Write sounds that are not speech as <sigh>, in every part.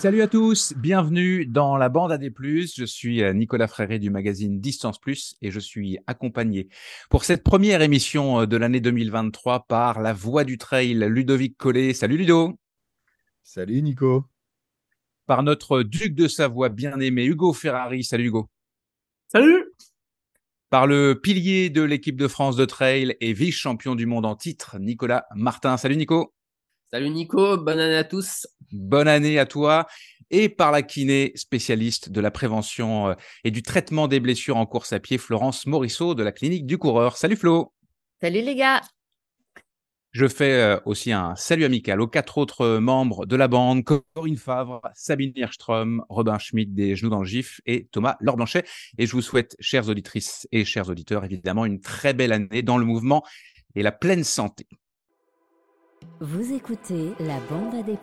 Salut à tous, bienvenue dans la bande AD+. Je suis euh, Nicolas Fréré du magazine Distance Plus et je suis accompagné pour cette première émission euh, de l'année 2023 par la voix du trail Ludovic Collet. Salut Ludo. Salut Nico. Par notre duc de Savoie bien-aimé Hugo Ferrari. Salut Hugo. Salut. Par le pilier de l'équipe de France de trail et vice-champion du monde en titre, Nicolas Martin. Salut Nico. Salut Nico, bonne année à tous. Bonne année à toi. Et par la kiné spécialiste de la prévention euh, et du traitement des blessures en course à pied, Florence Morisseau de la clinique du coureur. Salut Flo. Salut les gars. Je fais euh, aussi un salut amical aux quatre autres membres de la bande, Corinne Favre, Sabine Hirschström, Robin Schmidt des Genoux dans le GIF et Thomas Laure Blanchet. Et je vous souhaite, chères auditrices et chers auditeurs, évidemment, une très belle année dans le mouvement et la pleine santé. Vous écoutez la bande AD+.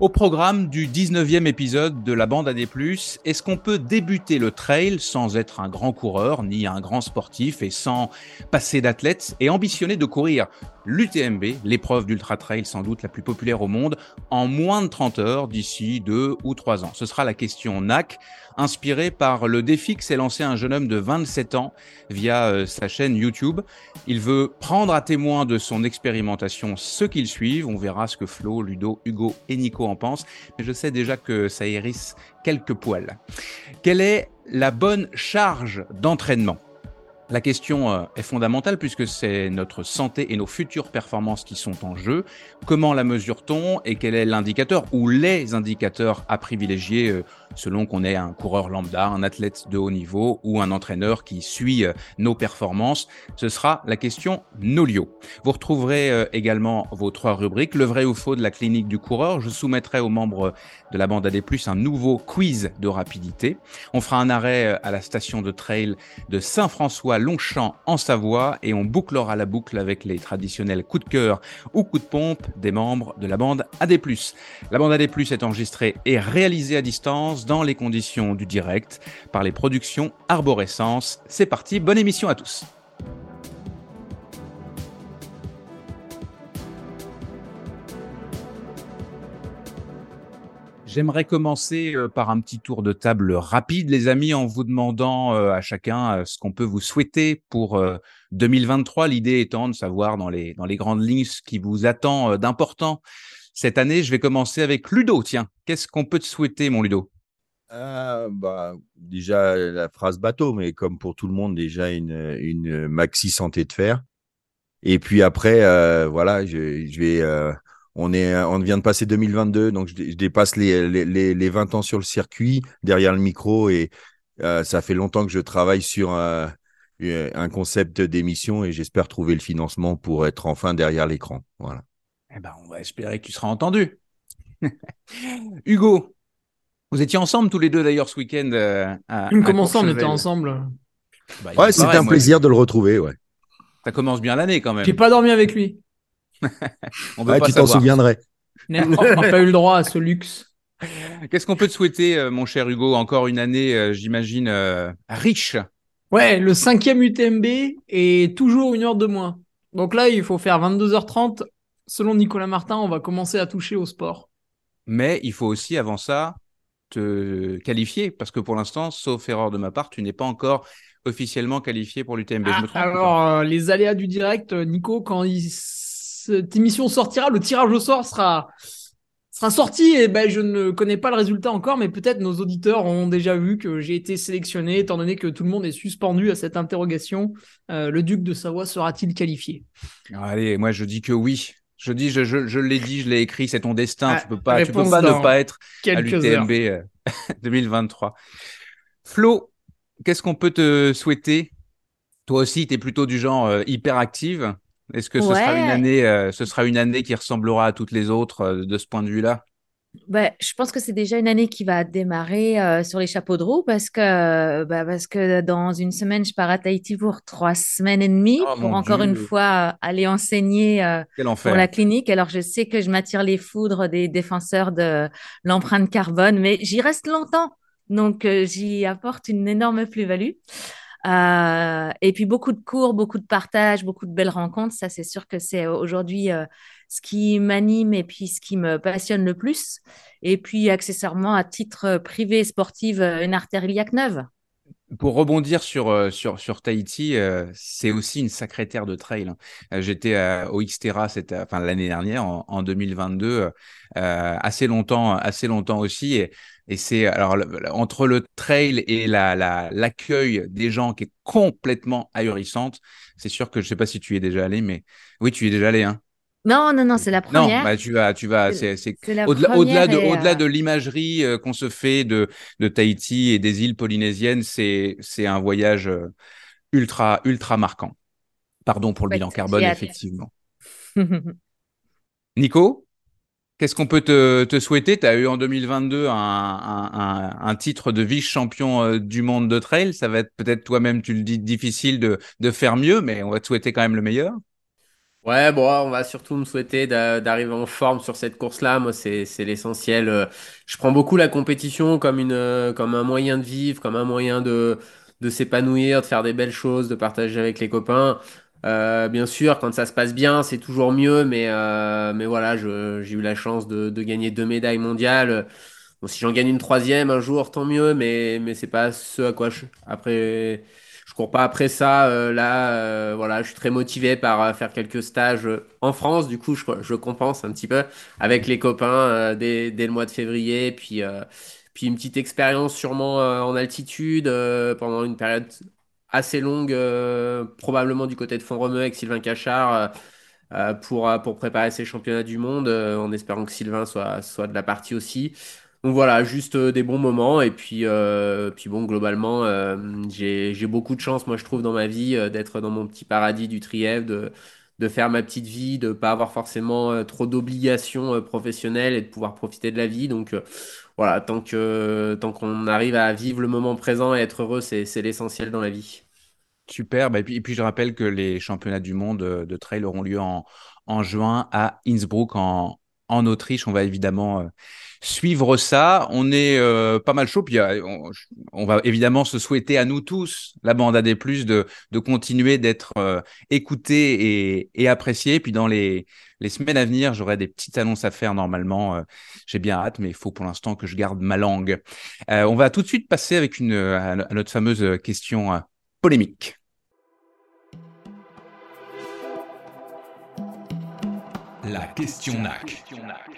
Au programme du 19e épisode de la bande AD+, est-ce qu'on peut débuter le trail sans être un grand coureur ni un grand sportif et sans passer d'athlète et ambitionner de courir l'UTMB, l'épreuve d'ultra trail sans doute la plus populaire au monde, en moins de 30 heures d'ici deux ou trois ans. Ce sera la question NAC, inspirée par le défi que s'est lancé un jeune homme de 27 ans via euh, sa chaîne YouTube. Il veut prendre à témoin de son expérimentation ceux qu'il suivent. On verra ce que Flo, Ludo, Hugo et Nico en pensent, mais je sais déjà que ça hérisse quelques poils. Quelle est la bonne charge d'entraînement? La question euh, est fondamentale puisque c'est notre santé et nos futures performances qui sont en jeu. Comment la mesure-t-on et quel est l'indicateur ou les indicateurs à privilégier euh, selon qu'on est un coureur lambda, un athlète de haut niveau ou un entraîneur qui suit euh, nos performances? Ce sera la question Nolio. Vous retrouverez également vos trois rubriques, le vrai ou faux de la clinique du coureur. Je soumettrai aux membres de la bande AD+, un nouveau quiz de rapidité. On fera un arrêt à la station de trail de Saint-François Longchamp en Savoie et on bouclera la boucle avec les traditionnels coups de cœur ou coups de pompe des membres de la bande AD+. La bande AD+, est enregistrée et réalisée à distance dans les conditions du direct par les productions Arborescence. C'est parti, bonne émission à tous. J'aimerais commencer euh, par un petit tour de table rapide, les amis, en vous demandant euh, à chacun euh, ce qu'on peut vous souhaiter pour 2023. L'idée étant de savoir dans les, dans les grandes lignes ce qui vous attend d'important cette année. Je vais commencer avec Ludo. Tiens, qu'est-ce qu'on peut te souhaiter, mon Ludo? Ah, bah, Déjà, la phrase bateau, mais comme pour tout le monde, déjà une, une maxi santé de fer. Et puis après, voilà, je, je vais on, est, on vient de passer 2022, donc je, dépasse les, les, les, 20 ans sur le circuit, derrière le micro, et euh, ça fait longtemps que je travaille sur euh, un concept d'émission et j'espère trouver le financement pour être enfin derrière l'écran. Voilà. Eh ben, on va espérer que tu seras entendu. <laughs> Hugo, vous étiez ensemble tous les deux d'ailleurs ce week-end. Euh, Comment ça, on était ensemble bah, Ouais, c'était un plaisir de le retrouver, ouais. Ça commence bien l'année quand même. J'ai pas dormi avec lui. On veut tu t'en souviendrais. <laughs> On n'a pas eu le droit à ce luxe. Qu'est-ce qu'on peut te souhaiter, euh, mon cher Hugo? Encore une année, euh, j'imagine, euh, riche. Ouais, le cinquième UTMB est toujours une heure de moins. Donc là, il faut faire 22h30. Selon Nicolas Martin, on va commencer à toucher au sport. Mais il faut aussi, avant ça, te qualifier, parce que pour l'instant, sauf erreur de ma part, tu n'es pas encore officiellement qualifié pour l'UTMB. Ah, alors, les aléas du direct, Nico, quand il cette émission sortira, le tirage au sort sera sera sorti et ben je ne connais pas le résultat encore, mais peut-être nos auditeurs ont déjà vu que j'ai été sélectionné, étant donné que tout le monde est suspendu à cette interrogation. Euh, le duc de Savoie sera-t-il qualifié? Allez, moi je dis que oui. Je dis, je, je, l'ai dit, je l'ai écrit, c'est ton destin. Ah, tu peux pas, tu peux pas ne pas être à l'UTMB 2023. Euh, <laughs> Flo, qu'est-ce qu'on peut te souhaiter? Toi aussi, tu es plutôt du genre euh, hyper active. Est-ce que ce sera une année, euh, ce sera une année qui ressemblera à toutes les autres euh, de ce point de vue-là? Bah, je pense que c'est déjà une année qui va démarrer euh, sur les chapeaux de roue parce que, bah, parce que dans une semaine, je pars à Tahiti pour trois semaines et demie oh, pour encore une fois aller enseigner pour la clinique. Alors, je sais que je m'attire les foudres des défenseurs de l'empreinte carbone, mais j'y reste longtemps. Donc, j'y apporte une énorme plus-value. Euh, et puis beaucoup de cours, beaucoup de partages, beaucoup de belles rencontres. Ça, c'est sûr que c'est euh, aujourd'hui euh, ce qui m'anime et puis ce qui me passionne le plus. Et puis, accessoirement, à titre privé sportif, une artère iliaque neuve. Pour rebondir sur, euh, sur, sur Tahiti, euh, c'est aussi une sacrée terre de trail. Hein. Euh, j'étais au Xterra enfin, l'année dernière, en, 2022, assez longtemps, assez longtemps aussi. Et, et c'est alors entre le trail et la, l'accueil des gens qui est complètement ahurissante. C'est sûr que je sais pas si tu y es déjà allé, mais oui, tu y es déjà allé. Hein. Non, non, non, c'est la première. Non, bah, tu vas, tu vas, c'est, au-delà, au-delà de, euh, l'imagerie euh, qu'on se fait de, de Tahiti et des îles polynésiennes, c'est, c'est un voyage euh, ultra, ultra marquant. Pardon pour le bilan carbone, effectivement. <laughs> Nico, qu'est-ce qu'on peut te, te souhaiter? Tu as eu en 2022 un, un, un titre de vice-champion du monde de trail. Ça va être peut-être toi-même, tu le dis, difficile de, de faire mieux, mais on va te souhaiter quand même le meilleur. Ouais, bon, on va surtout me souhaiter d'arriver en forme sur cette course-là. Moi, c'est l'essentiel. Euh, je prends beaucoup la compétition comme une, euh, comme un moyen de vivre, comme un moyen de, de s'épanouir, de faire des belles choses, de partager avec les copains. Euh, bien sûr, quand ça se passe bien, c'est toujours mieux, mais, mais voilà, j'ai eu la chance de, de gagner deux médailles mondiales. Bon, si j'en gagne une troisième un jour, tant mieux, mais, mais c'est pas ce à quoi je. Après cours pas après ça. Euh, là, euh, voilà, je suis très motivé par euh, faire quelques stages en France. Du coup, je, je compense un petit peu avec les copains dès, dès, le mois de février. Puis, puis une petite expérience sûrement en altitude pendant une période assez longue, probablement du côté de Font-Romeu avec Sylvain Cachard. pour, pour préparer ces championnats du monde, en espérant que Sylvain soit, soit de la partie aussi. Donc voilà, juste euh, des bons moments. Et puis, euh, puis bon, globalement, euh, j'ai beaucoup de chance, moi, je trouve, dans ma vie, d'être dans mon petit paradis du Trièvre, de, de faire ma petite vie, de pas avoir forcément trop d'obligations professionnelles et de pouvoir profiter de la vie. Donc voilà, tant que tant qu'on arrive à vivre le moment présent et être heureux, c'est l'essentiel dans la vie. Super. Bah, et, puis, et puis je rappelle que les championnats du monde de trail auront lieu en, en juin à Innsbruck en, en Autriche. On va évidemment suivre ça. On est euh, pas mal chaud. Puis euh, on, va évidemment se souhaiter à nous tous, la bande AD+, de, de continuer d'être euh, écoutés et, et appréciés. Puis dans les, les semaines à venir, j'aurai des petites annonces à faire normalement. J'ai bien hâte, mais il faut pour l'instant que je garde ma langue. on va tout de suite passer avec une, à notre fameuse question polémique. La question NAC.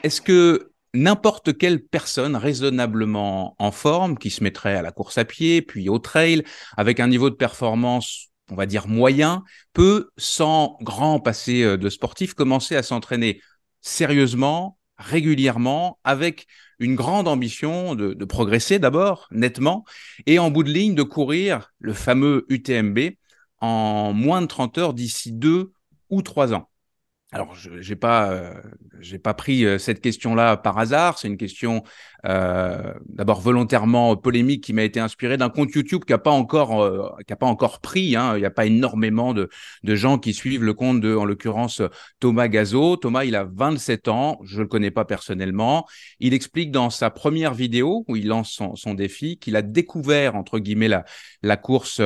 Est-ce que n'importe quelle personne raisonnablement en forme qui se mettrait à la course à pied, puis au trail, avec un niveau de performance, on va dire moyen, peut, sans grand passé euh, de sportif, commencer à s'entraîner sérieusement, régulièrement, avec une grande ambition de, progresser d'abord, nettement, et en bout de ligne de courir le fameux UTMB en moins de 30 heures d'ici deux ou trois ans. Alors, je n'ai pas, euh, j'ai pas pris euh, cette question-là par hasard. C'est une question euh, d'abord volontairement polémique qui m'a été inspirée d'un compte YouTube qui n'a pas encore, euh, qui a pas encore pris. Hein. Il n'y a pas énormément de, de, gens qui suivent le compte de, en l'occurrence, Thomas Gazo. Thomas, il a 27 ans. Je le connais pas personnellement. Il explique dans sa première vidéo où il lance son, son défi qu'il a découvert entre guillemets la, la course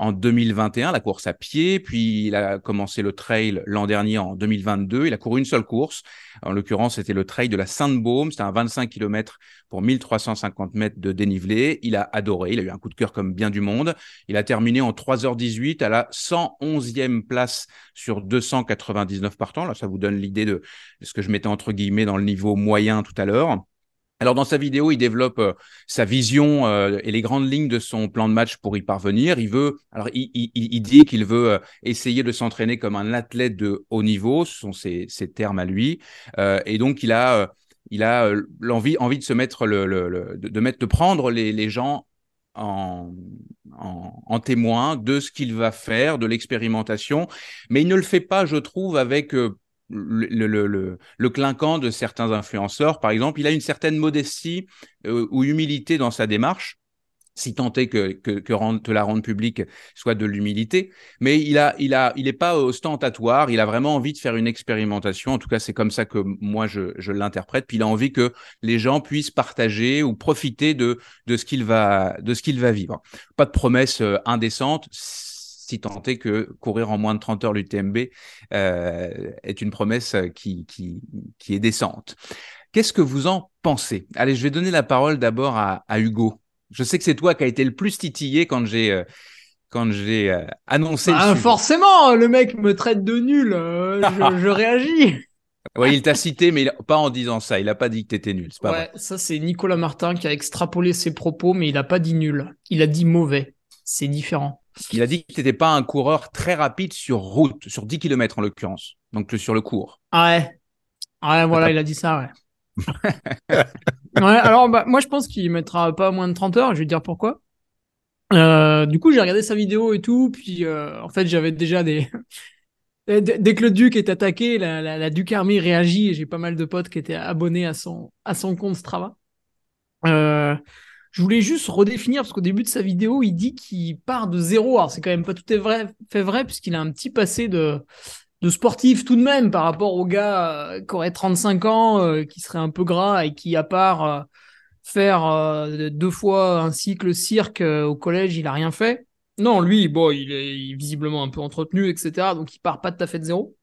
en 2021, la course à pied, puis il a commencé le trail l'an dernier en 2022. Il a couru une seule course. En l'occurrence, c'était le trail de la Sainte-Baume. C'était un 25 km pour 1350 mètres de dénivelé. Il a adoré. Il a eu un coup de cœur comme bien du monde. Il a terminé en 3h18 à la 111e place sur 299 partants. Là, ça vous donne l'idée de ce que je mettais entre guillemets dans le niveau moyen tout à l'heure. Alors dans sa vidéo, il développe euh, sa vision euh, et les grandes lignes de son plan de match pour y parvenir. Il veut, alors il, dit qu'il veut euh, essayer de s'entraîner comme un athlète de haut niveau, ce sont ses, termes à lui, et donc il a, il a l'envie, envie de se mettre le, de, mettre, de prendre les, les gens en, en, en, témoin de ce qu'il va faire, de l'expérimentation, mais il ne le fait pas, je trouve, avec le, le, le, clinquant de certains influenceurs, par exemple, il a une certaine modestie euh, ou humilité dans sa démarche, si tant est que, que, que la rendre publique soit de l'humilité, mais il il a, il est pas ostentatoire, il a vraiment envie de faire une expérimentation. En tout cas, c'est comme ça que moi je, je l'interprète. Puis il a envie que les gens puissent partager ou profiter de, de ce qu'il va, de ce qu'il va vivre. Pas de promesses euh, indécentes si tant est que courir en moins de 30 heures l'UTMB euh, est une promesse qui, qui, qui est décente. Qu'est-ce que vous en pensez? Allez, je vais donner la parole d'abord à, à, Hugo. Je sais que c'est toi qui as été le plus titillé quand j'ai euh, quand j'ai euh, annoncé. Ah, forcément, le mec me traite de nul. Euh, je, <laughs> je, réagis. Oui, il t'a cité, mais pas en disant ça. Il n'a pas dit que tu étais nul. Pas ouais, vrai. ça c'est Nicolas Martin qui a extrapolé ses propos, mais il n'a pas dit nul. Il a dit mauvais. C'est différent. Il a dit que tu n'étais pas un coureur très rapide sur route, sur 10 km en l'occurrence, donc sur le cours. Ah ouais. Ouais, voilà, il a dit ça, ouais. <laughs> ouais alors, bah, moi, je pense qu'il mettra pas moins de 30 heures. Je vais dire pourquoi. Euh, du coup, j'ai regardé sa vidéo et tout, puis euh, en fait, j'avais déjà des. <laughs> Dès que le Duc est attaqué, la, la, la Duc Army réagit et j'ai pas mal de potes qui étaient abonnés à son, à son compte Strava. Euh, je voulais juste redéfinir parce qu'au début de sa vidéo, il dit qu'il part de zéro. Alors c'est quand même pas tout est vrai, fait vrai puisqu'il a un petit passé de, sportif tout de même par rapport au gars euh, qui aurait 35 ans, euh, qui serait un peu gras et qui à part euh, faire deux fois un cycle cirque au collège, il a rien fait. Non, lui, bon, il est visiblement un peu entretenu, etc. Donc il part pas tout à fait de zéro.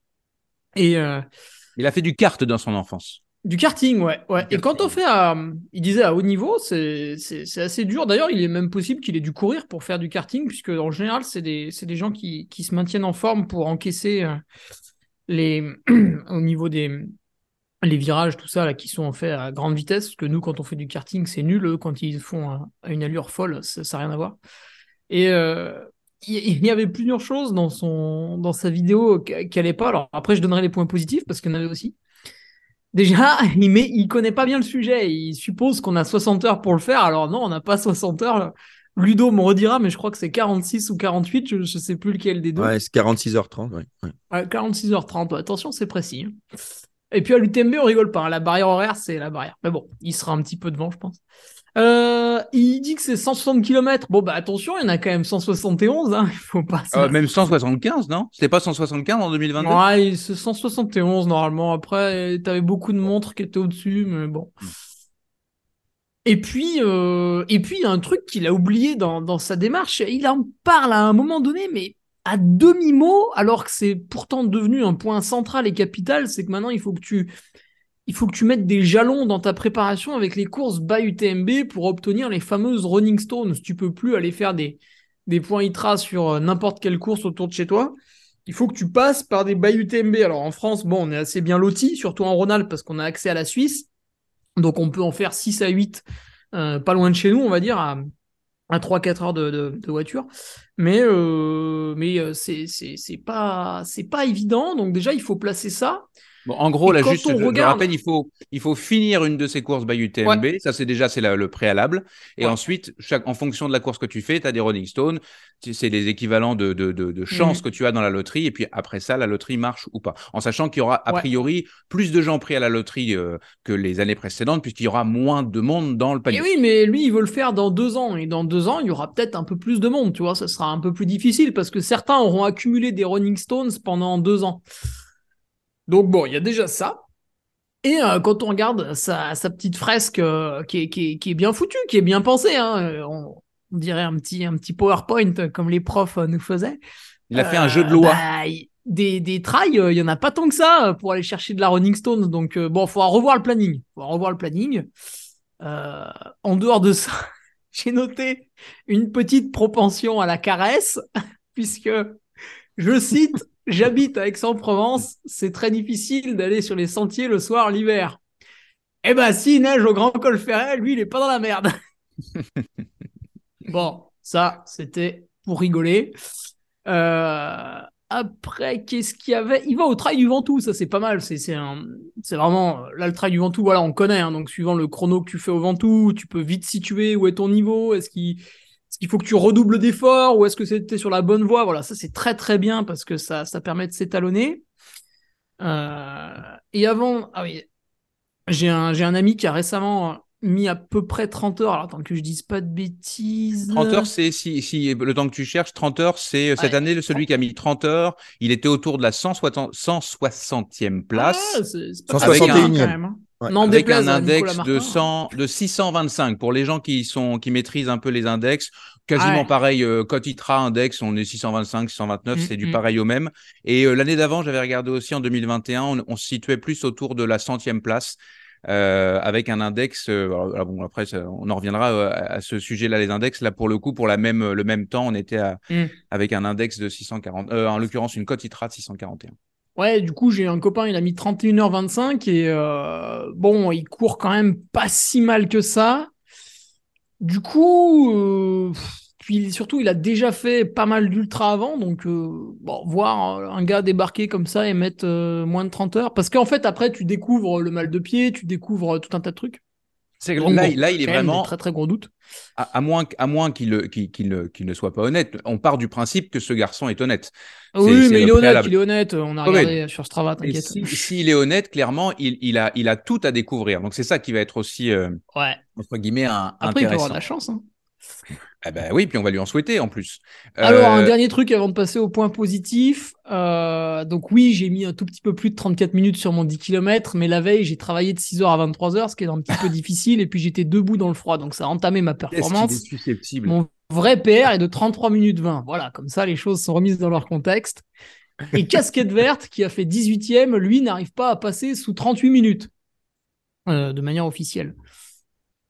Et il a fait du kart dans son enfance. Du karting, ouais. ouais. Et quand on fait à, il disait à haut niveau, c'est assez dur. D'ailleurs, il est même possible qu'il ait dû courir pour faire du karting, puisque en général, c'est des, des gens qui, qui se maintiennent en forme pour encaisser les, <clears throat> au niveau des, les virages, tout ça, là, qui sont faits à grande vitesse, parce que nous, quand on fait du karting, c'est nul. Eux, quand ils font à, une allure folle, ça n'a rien à voir. Et euh, il y avait plusieurs choses dans, son, dans sa vidéo qui n'allaient pas. Alors après, je donnerai les points positifs, parce qu'il y en avait aussi. Déjà, <laughs> il il connaît pas bien le sujet. Il suppose qu'on a 60 heures pour le faire. Alors non, on n'a pas 60 heures. Ludo me redira, mais je crois que c'est 46 ou 48, je, ne sais plus lequel des deux. Ouais, c'est 46h30, ouais. ouais. 46h30, attention, c'est précis. Hein. Et puis à l'UTMB, on rigole pas. Hein. La barrière horaire, c'est la barrière. Mais bon, il sera un petit peu devant, je pense. Euh, il dit que c'est 160 km. Bon, bah attention, il y en a quand même 171. Hein. Il faut pas. Euh, même 175, non? C'était pas 175 en 2022 Ouais, c'est 171 normalement. Après, t'avais beaucoup de montres qui étaient au-dessus, mais bon. Hmm. Et puis, euh, et puis, il y a un truc qu'il a oublié dans, dans sa démarche. Il en parle à un moment donné, mais à demi-mot, alors que c'est pourtant devenu un point central et capital, c'est que maintenant il faut que tu il faut que tu mettes des jalons dans ta préparation avec les courses by UTMB pour obtenir les fameuses running stones. Tu peux plus aller faire des, des points ITRA sur euh, n'importe quelle course autour de chez toi. Il faut que tu passes par des by UTMB. Alors en France, bon, on est assez bien loti, surtout en Rhône-Alpes parce qu'on a accès à la Suisse. Donc on peut en faire 6 à 8 euh, pas loin de chez nous, on va dire, à, à 3-4 heures de, voiture. Mais, euh, mais euh, c'est, pas, pas évident. Donc déjà, il faut placer ça. Bon, en gros, là, juste, je, regarde... rappelle, il faut, il faut finir une de ces courses by UTMB. Ça, c'est déjà c'est le préalable. Et ouais. ensuite, chaque, en fonction de la course que tu fais, tu as des Rolling Stones. C'est les équivalents de, de, de, de chances mmh. que tu as dans la loterie. Et puis après ça, la loterie marche ou pas. En sachant qu'il y aura a priori plus de gens pris à la loterie euh, que les années précédentes, puisqu'il y aura moins de monde dans le panier. Et oui, mais lui, il veut le faire dans deux ans. Et dans deux ans, il y aura peut-être un peu plus de monde. Tu vois, ça sera un peu plus difficile parce que certains auront accumulé des Rolling Stones pendant deux ans. Donc bon, il y a déjà ça. Et euh, quand on regarde sa, sa petite fresque euh, qui, est, qui, est, qui, est, bien foutue, qui est bien pensée, hein, euh, on, on, dirait un petit, un petit PowerPoint comme les profs nous faisaient. Il a fait un jeu de loi. Bah, des, des trails, il y en a pas tant que ça pour aller chercher de la Running Stone. Donc bon, il faudra revoir le planning. Il faudra revoir le planning. en dehors de ça, <laughs> j'ai noté une petite propension à la caresse, <laughs> puisque, je cite, J'habite à Aix-en-Provence, c'est très difficile d'aller sur les sentiers le soir l'hiver. Eh ben, s'il neige au Grand Col Ferret, lui, il est pas dans la merde. <laughs> bon, ça, c'était pour rigoler. Euh, après, qu'est-ce qu'il y avait? Il va au trail du Ventoux, ça c'est pas mal. C'est c'est vraiment là le trail du Ventoux. Voilà, on connaît. Hein, donc suivant le chrono que tu fais au Ventoux, tu peux vite situer où est ton niveau. Est-ce qu'il est-ce qu'il faut que tu redoubles d'efforts ou est-ce que c'était sur la bonne voie? Voilà, ça c'est très très bien parce que ça, ça permet de s'étalonner. Euh, et avant, ah oui, j'ai un, j'ai un ami qui a récemment mis à peu près 30 heures. Alors attends que je dise pas de bêtises. 30 heures, c'est si, si le temps que tu cherches, 30 heures, c'est cette ouais. année celui qui a mis 30 heures. Il était autour de la 160, e place. Ah, c'est, c'est 161 un, avec un index de, 100, de 625 pour les gens qui, sont, qui maîtrisent un peu les index. Quasiment pareil, euh, Cotitra Index, on est 625, 629, c'est du mm, mm. pareil au même. Et euh, l'année d'avant, j'avais regardé aussi en 2021, on, se situait plus autour de la centième place. Euh, avec un index. bon, après, on en reviendra à ce sujet-là, les index. Là, pour le coup, pour la même, le même temps, on était mm. avec un index de 640, en l'occurrence, une cote ITRA de 641. Ouais, du coup, j'ai un copain, il a mis 31h25 et euh, bon, il court quand même pas si mal que ça. Du coup, euh, puis surtout, il a déjà fait pas mal d'ultra avant, donc euh, bon, voir un gars débarquer comme ça et mettre moins de 30 heures, parce qu'en fait, après, tu découvres le mal de pied, tu découvres tout un tas de trucs. C'est là, là, il est vraiment très très gros doute. À, moins, à moins qu'il ne soit pas honnête. On part du principe que ce garçon est honnête. oui, mais il est honnête. Il est honnête. On a regardé sur Strava. T'inquiète. S'il si, est honnête, clairement, il, il, a il a tout à découvrir. Donc c'est ça qui va être aussi euh, ouais. entre guillemets un, Après, intéressant. il peut avoir de la chance. Hein. Eh ben oui, puis on va lui en souhaiter en plus. Alors, un euh, dernier truc avant de passer au point positif. Euh, donc oui, j'ai mis un tout petit peu plus de 34 minutes sur mon 10 km, mais la veille, j'ai travaillé de 6h à 23h, ce qui est un petit peu <laughs> difficile, et puis j'étais debout dans le froid, donc ça a entamé ma performance. Est susceptible? Mon vrai PR est de 33 minutes 20. Voilà, comme ça, les choses sont remises dans leur contexte. Et <laughs> Casquette Verte, qui a fait 18e, lui, n'arrive pas à passer sous 38 minutes, euh, de manière officielle.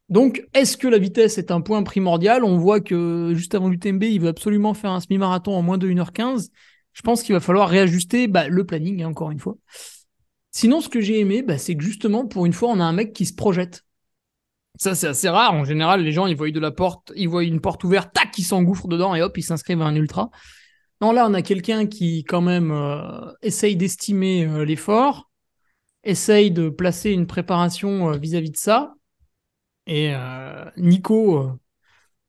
Donc, est-ce que la vitesse est un point primordial? On voit que juste avant l'UTMB, il veut absolument faire un semi-marathon en moins de 1h15. Je pense qu'il va falloir réajuster bah, le planning, hein, encore une fois. Sinon, ce que j'ai aimé, bah, c'est que justement, pour une fois, on a un mec qui se projette. Ça, c'est assez rare. En général, les gens, ils voient de la porte, ils voient une porte ouverte, tac, ils s'engouffrent dedans et hop, ils s'inscrivent à un ultra. Non, là, on a quelqu'un qui, quand même, euh, essaye d'estimer euh, l'effort, essaye de placer une préparation vis à -vis de ça, et euh, Nico euh,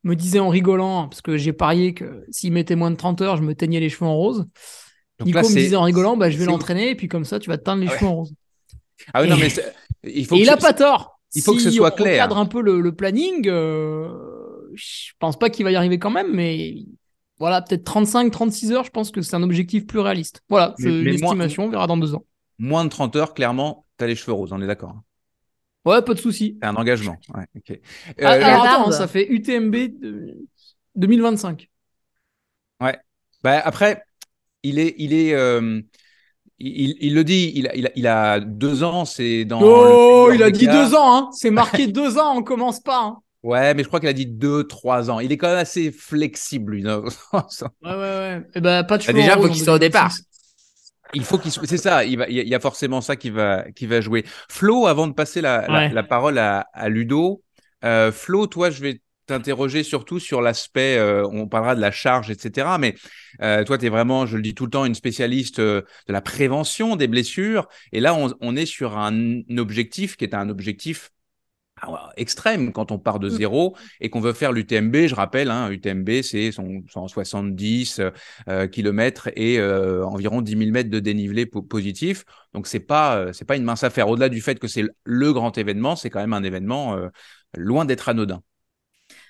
me disait en rigolant, parce que j'ai parié que s'il mettait moins de 30 heures, je me teignais les cheveux en rose. Nico me disait en rigolant, bah, je vais l'entraîner, et puis comme ça, tu vas te teindre les ah cheveux en rose. Ah oui, non, mais il faut et il a pas tort. Il faut que ce soit clair. cadre un peu le, planning. Euh, je pense pas qu'il va y arriver quand même, mais voilà, peut-être 35, 36 heures, je pense que c'est un objectif plus réaliste. Voilà, c'est une estimation, on verra dans deux ans. Moins de 30 heures, clairement, tu as les cheveux roses, on est d'accord. Ouais, pas de souci. C'est un engagement. Ouais, ah, euh, alors attends, ça fait UTMB 2025. Ouais. Bah, après, il est, il est, euh, il, il, le dit, il a, il a, il a deux ans, c'est dans. Oh, il a dit deux ans, hein. C'est marqué deux ans, on commence pas. Hein. Ouais, mais je crois qu'il a dit deux, trois ans. Il est quand même assez flexible, lui. <laughs> ouais, ouais, ouais. Et eh ben, pas de bah, Déjà, il faut qu'il soit au départ. Il faut qu'il c'est ça, il, va, il y a forcément ça qui va, qui va jouer. Flo, avant de passer la, la, parole à, à Ludo, euh, Flo, toi, je vais t'interroger surtout sur l'aspect, euh, on parlera de la charge, etc. Mais euh, toi, tu es vraiment, je le dis tout le temps, une spécialiste euh, de la prévention des blessures. Et là, on, on est sur un objectif qui est un objectif extrême quand on part de mmh. zéro et qu'on veut faire l'UTMB. Je rappelle, hein, UTMB, c'est 170 euh, km et euh, environ 10 000 mètres de dénivelé positif. Donc, c'est pas, euh, c'est pas une mince affaire. Au-delà du fait que c'est le grand événement, c'est quand même un événement euh, loin d'être anodin.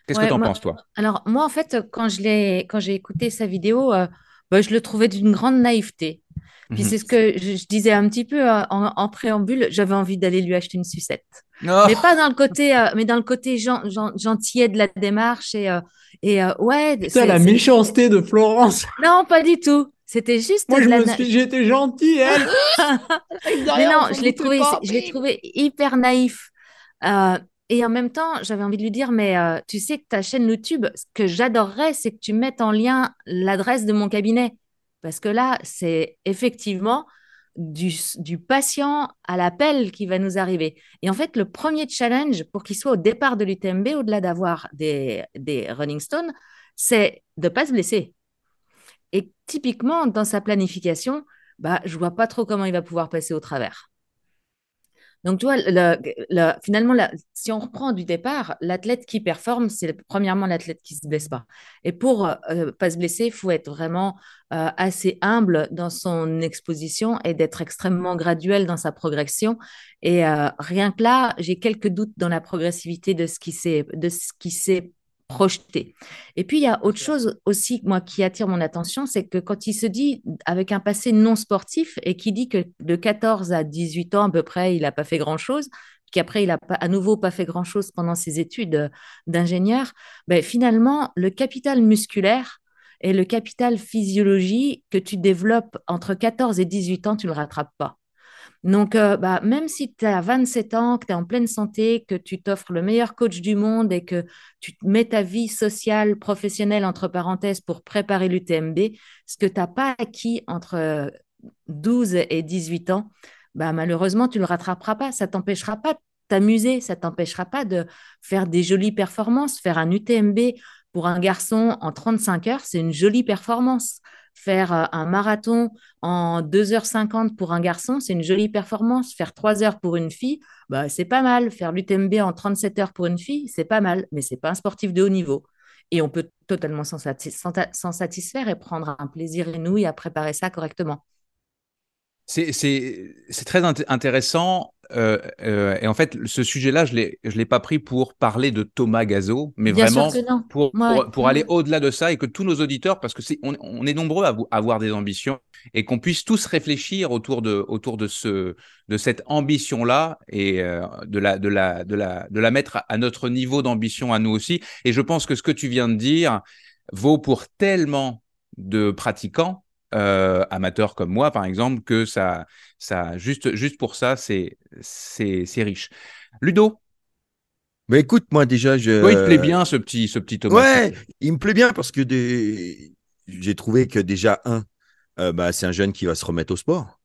Qu'est-ce que tu en penses, toi? Alors, moi, en fait, quand j'ai écouté sa vidéo, bah, je le trouvais d'une grande naïveté. Puis mmh c'est ce que je, disais un petit peu en, en préambule, j'avais envie d'aller lui acheter une sucette. Oh. Mais pas dans le côté, euh, mais dans le côté gen, gentillet de la démarche et, euh, et euh, ouais. C'est la méchanceté de Florence. <laughs> Non, pas du tout. C'était juste. Moi, j'étais gentille, elle. <laughs> mais non, je l'ai trouvé, je l'ai trouvé hyper naïf. Et en même temps, j'avais envie de lui dire, mais tu sais que ta chaîne YouTube, ce que j'adorerais, c'est que tu mettes en lien l'adresse de mon cabinet. Parce que là, c'est effectivement du, patient à l'appel qui va nous arriver. Et en fait, le premier challenge pour qu'il soit au départ de l'UTMB, au-delà d'avoir des, des running stones, c'est de ne pas se blesser. Et typiquement, dans sa planification, bah, je vois pas trop comment il va pouvoir passer au travers. Donc, tu vois, finalement, si on reprend du départ, l'athlète qui performe, c'est premièrement l'athlète qui ne se blesse pas. Et pour ne euh, pas se blesser, il faut être vraiment euh, assez humble dans son exposition et d'être extrêmement graduel dans sa progression. Et euh, rien que là, j'ai quelques doutes dans la progressivité de ce qui s'est projeté. Et puis, il y a autre chose aussi, moi, qui attire mon attention, c'est que quand il se dit, avec un passé non sportif, et qui dit que de 14 à 18 ans à peu près, il n'a pas fait grand-chose, qu'après, il n'a à nouveau pas fait grand-chose pendant ses études d'ingénieur, ben, finalement, le capital musculaire et le capital physiologie que tu développes entre 14 et 18 ans, tu ne le rattrapes pas. Donc, euh, bah, même si tu as 27 ans, que tu es en pleine santé, que tu t'offres le meilleur coach du monde et que tu mets ta vie sociale, professionnelle, entre parenthèses, pour préparer l'UTMB, ce que tu n'as pas acquis entre 12 et 18 ans, bah, malheureusement, tu ne le rattraperas pas. Ça t'empêchera pas de t'amuser, ça t'empêchera pas de faire des jolies performances. Faire un UTMB pour un garçon en 35 heures, c'est une jolie performance faire euh, un marathon en 2h50 pour un garçon, c'est une jolie performance. Faire 3 heures pour une fille, bah, c'est pas mal. Faire l'UTMB en 37 heures pour une fille, c'est pas mal, mais c'est pas un sportif de haut niveau. Et on peut totalement s'en satisfaire et prendre un plaisir inouï à préparer ça correctement. C'est très intéressant. Euh, euh, et en fait, ce sujet-là, je ne l'ai pas pris pour parler de Thomas Gazo, mais vraiment pour, pour, aller au-delà de ça et que tous nos auditeurs, parce que est, on, est nombreux à, avoir des ambitions et qu'on puisse tous réfléchir autour de, autour de, ce, de cette ambition-là et euh, de, la, de, la, de, la, de la mettre à notre niveau d'ambition à nous aussi. Et je pense que ce que tu viens de dire vaut pour tellement de pratiquants euh, amateurs comme moi, par exemple, que ça, ça juste, juste pour ça, c'est, c'est, c'est riche. Ludo? Mais écoute, moi déjà, je. il te plaît bien ce petit, ce petit Thomas. Ouais, il me plaît bien parce que des... j'ai trouvé que déjà un, euh, bah, c'est un jeune qui va se remettre au sport.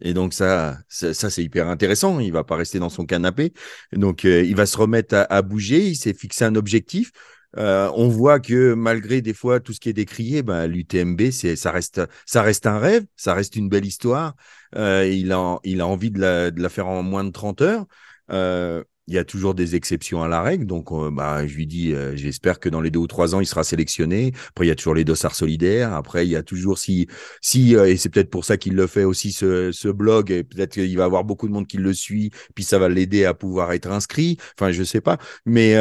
Et donc ça, ça, c'est hyper intéressant. Il va pas rester dans son canapé. Donc euh, il va se remettre à, à bouger. Il s'est fixé un objectif. Euh, on voit que malgré des fois tout ce qui est décrié, ben, l'UTMB, c'est, ça, reste, ça reste un rêve, ça reste une belle histoire. Euh, il, a, il a envie de la, faire en moins de 30 heures. Euh, il y a toujours des exceptions à la règle, donc bah, je lui dis, j'espère que dans les deux ou trois ans, il sera sélectionné. Après, il y a toujours les dossards solidaires. Après, il y a toujours si, si et c'est peut-être pour ça qu'il le fait aussi ce, ce blog, et peut-être qu'il va avoir beaucoup de monde qui le suit, puis ça va l'aider à pouvoir être inscrit. Enfin, je sais pas, mais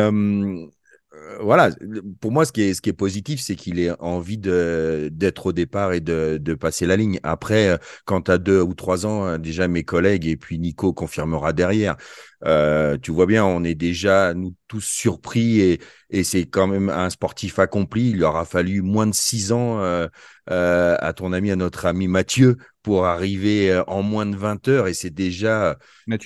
voilà, pour moi, ce qui est, positif, c'est qu'il ait envie d'être au départ et de, passer la ligne. Après, euh, quand as deux ou trois ans, euh, déjà mes collègues et puis Nico confirmera derrière. Euh, tu vois bien, on est déjà nous tous surpris et, c'est quand même un sportif accompli. Il leur a fallu moins de six ans euh, euh, à ton ami, à notre ami Mathieu, pour arriver euh, en moins de 20 heures et c'est déjà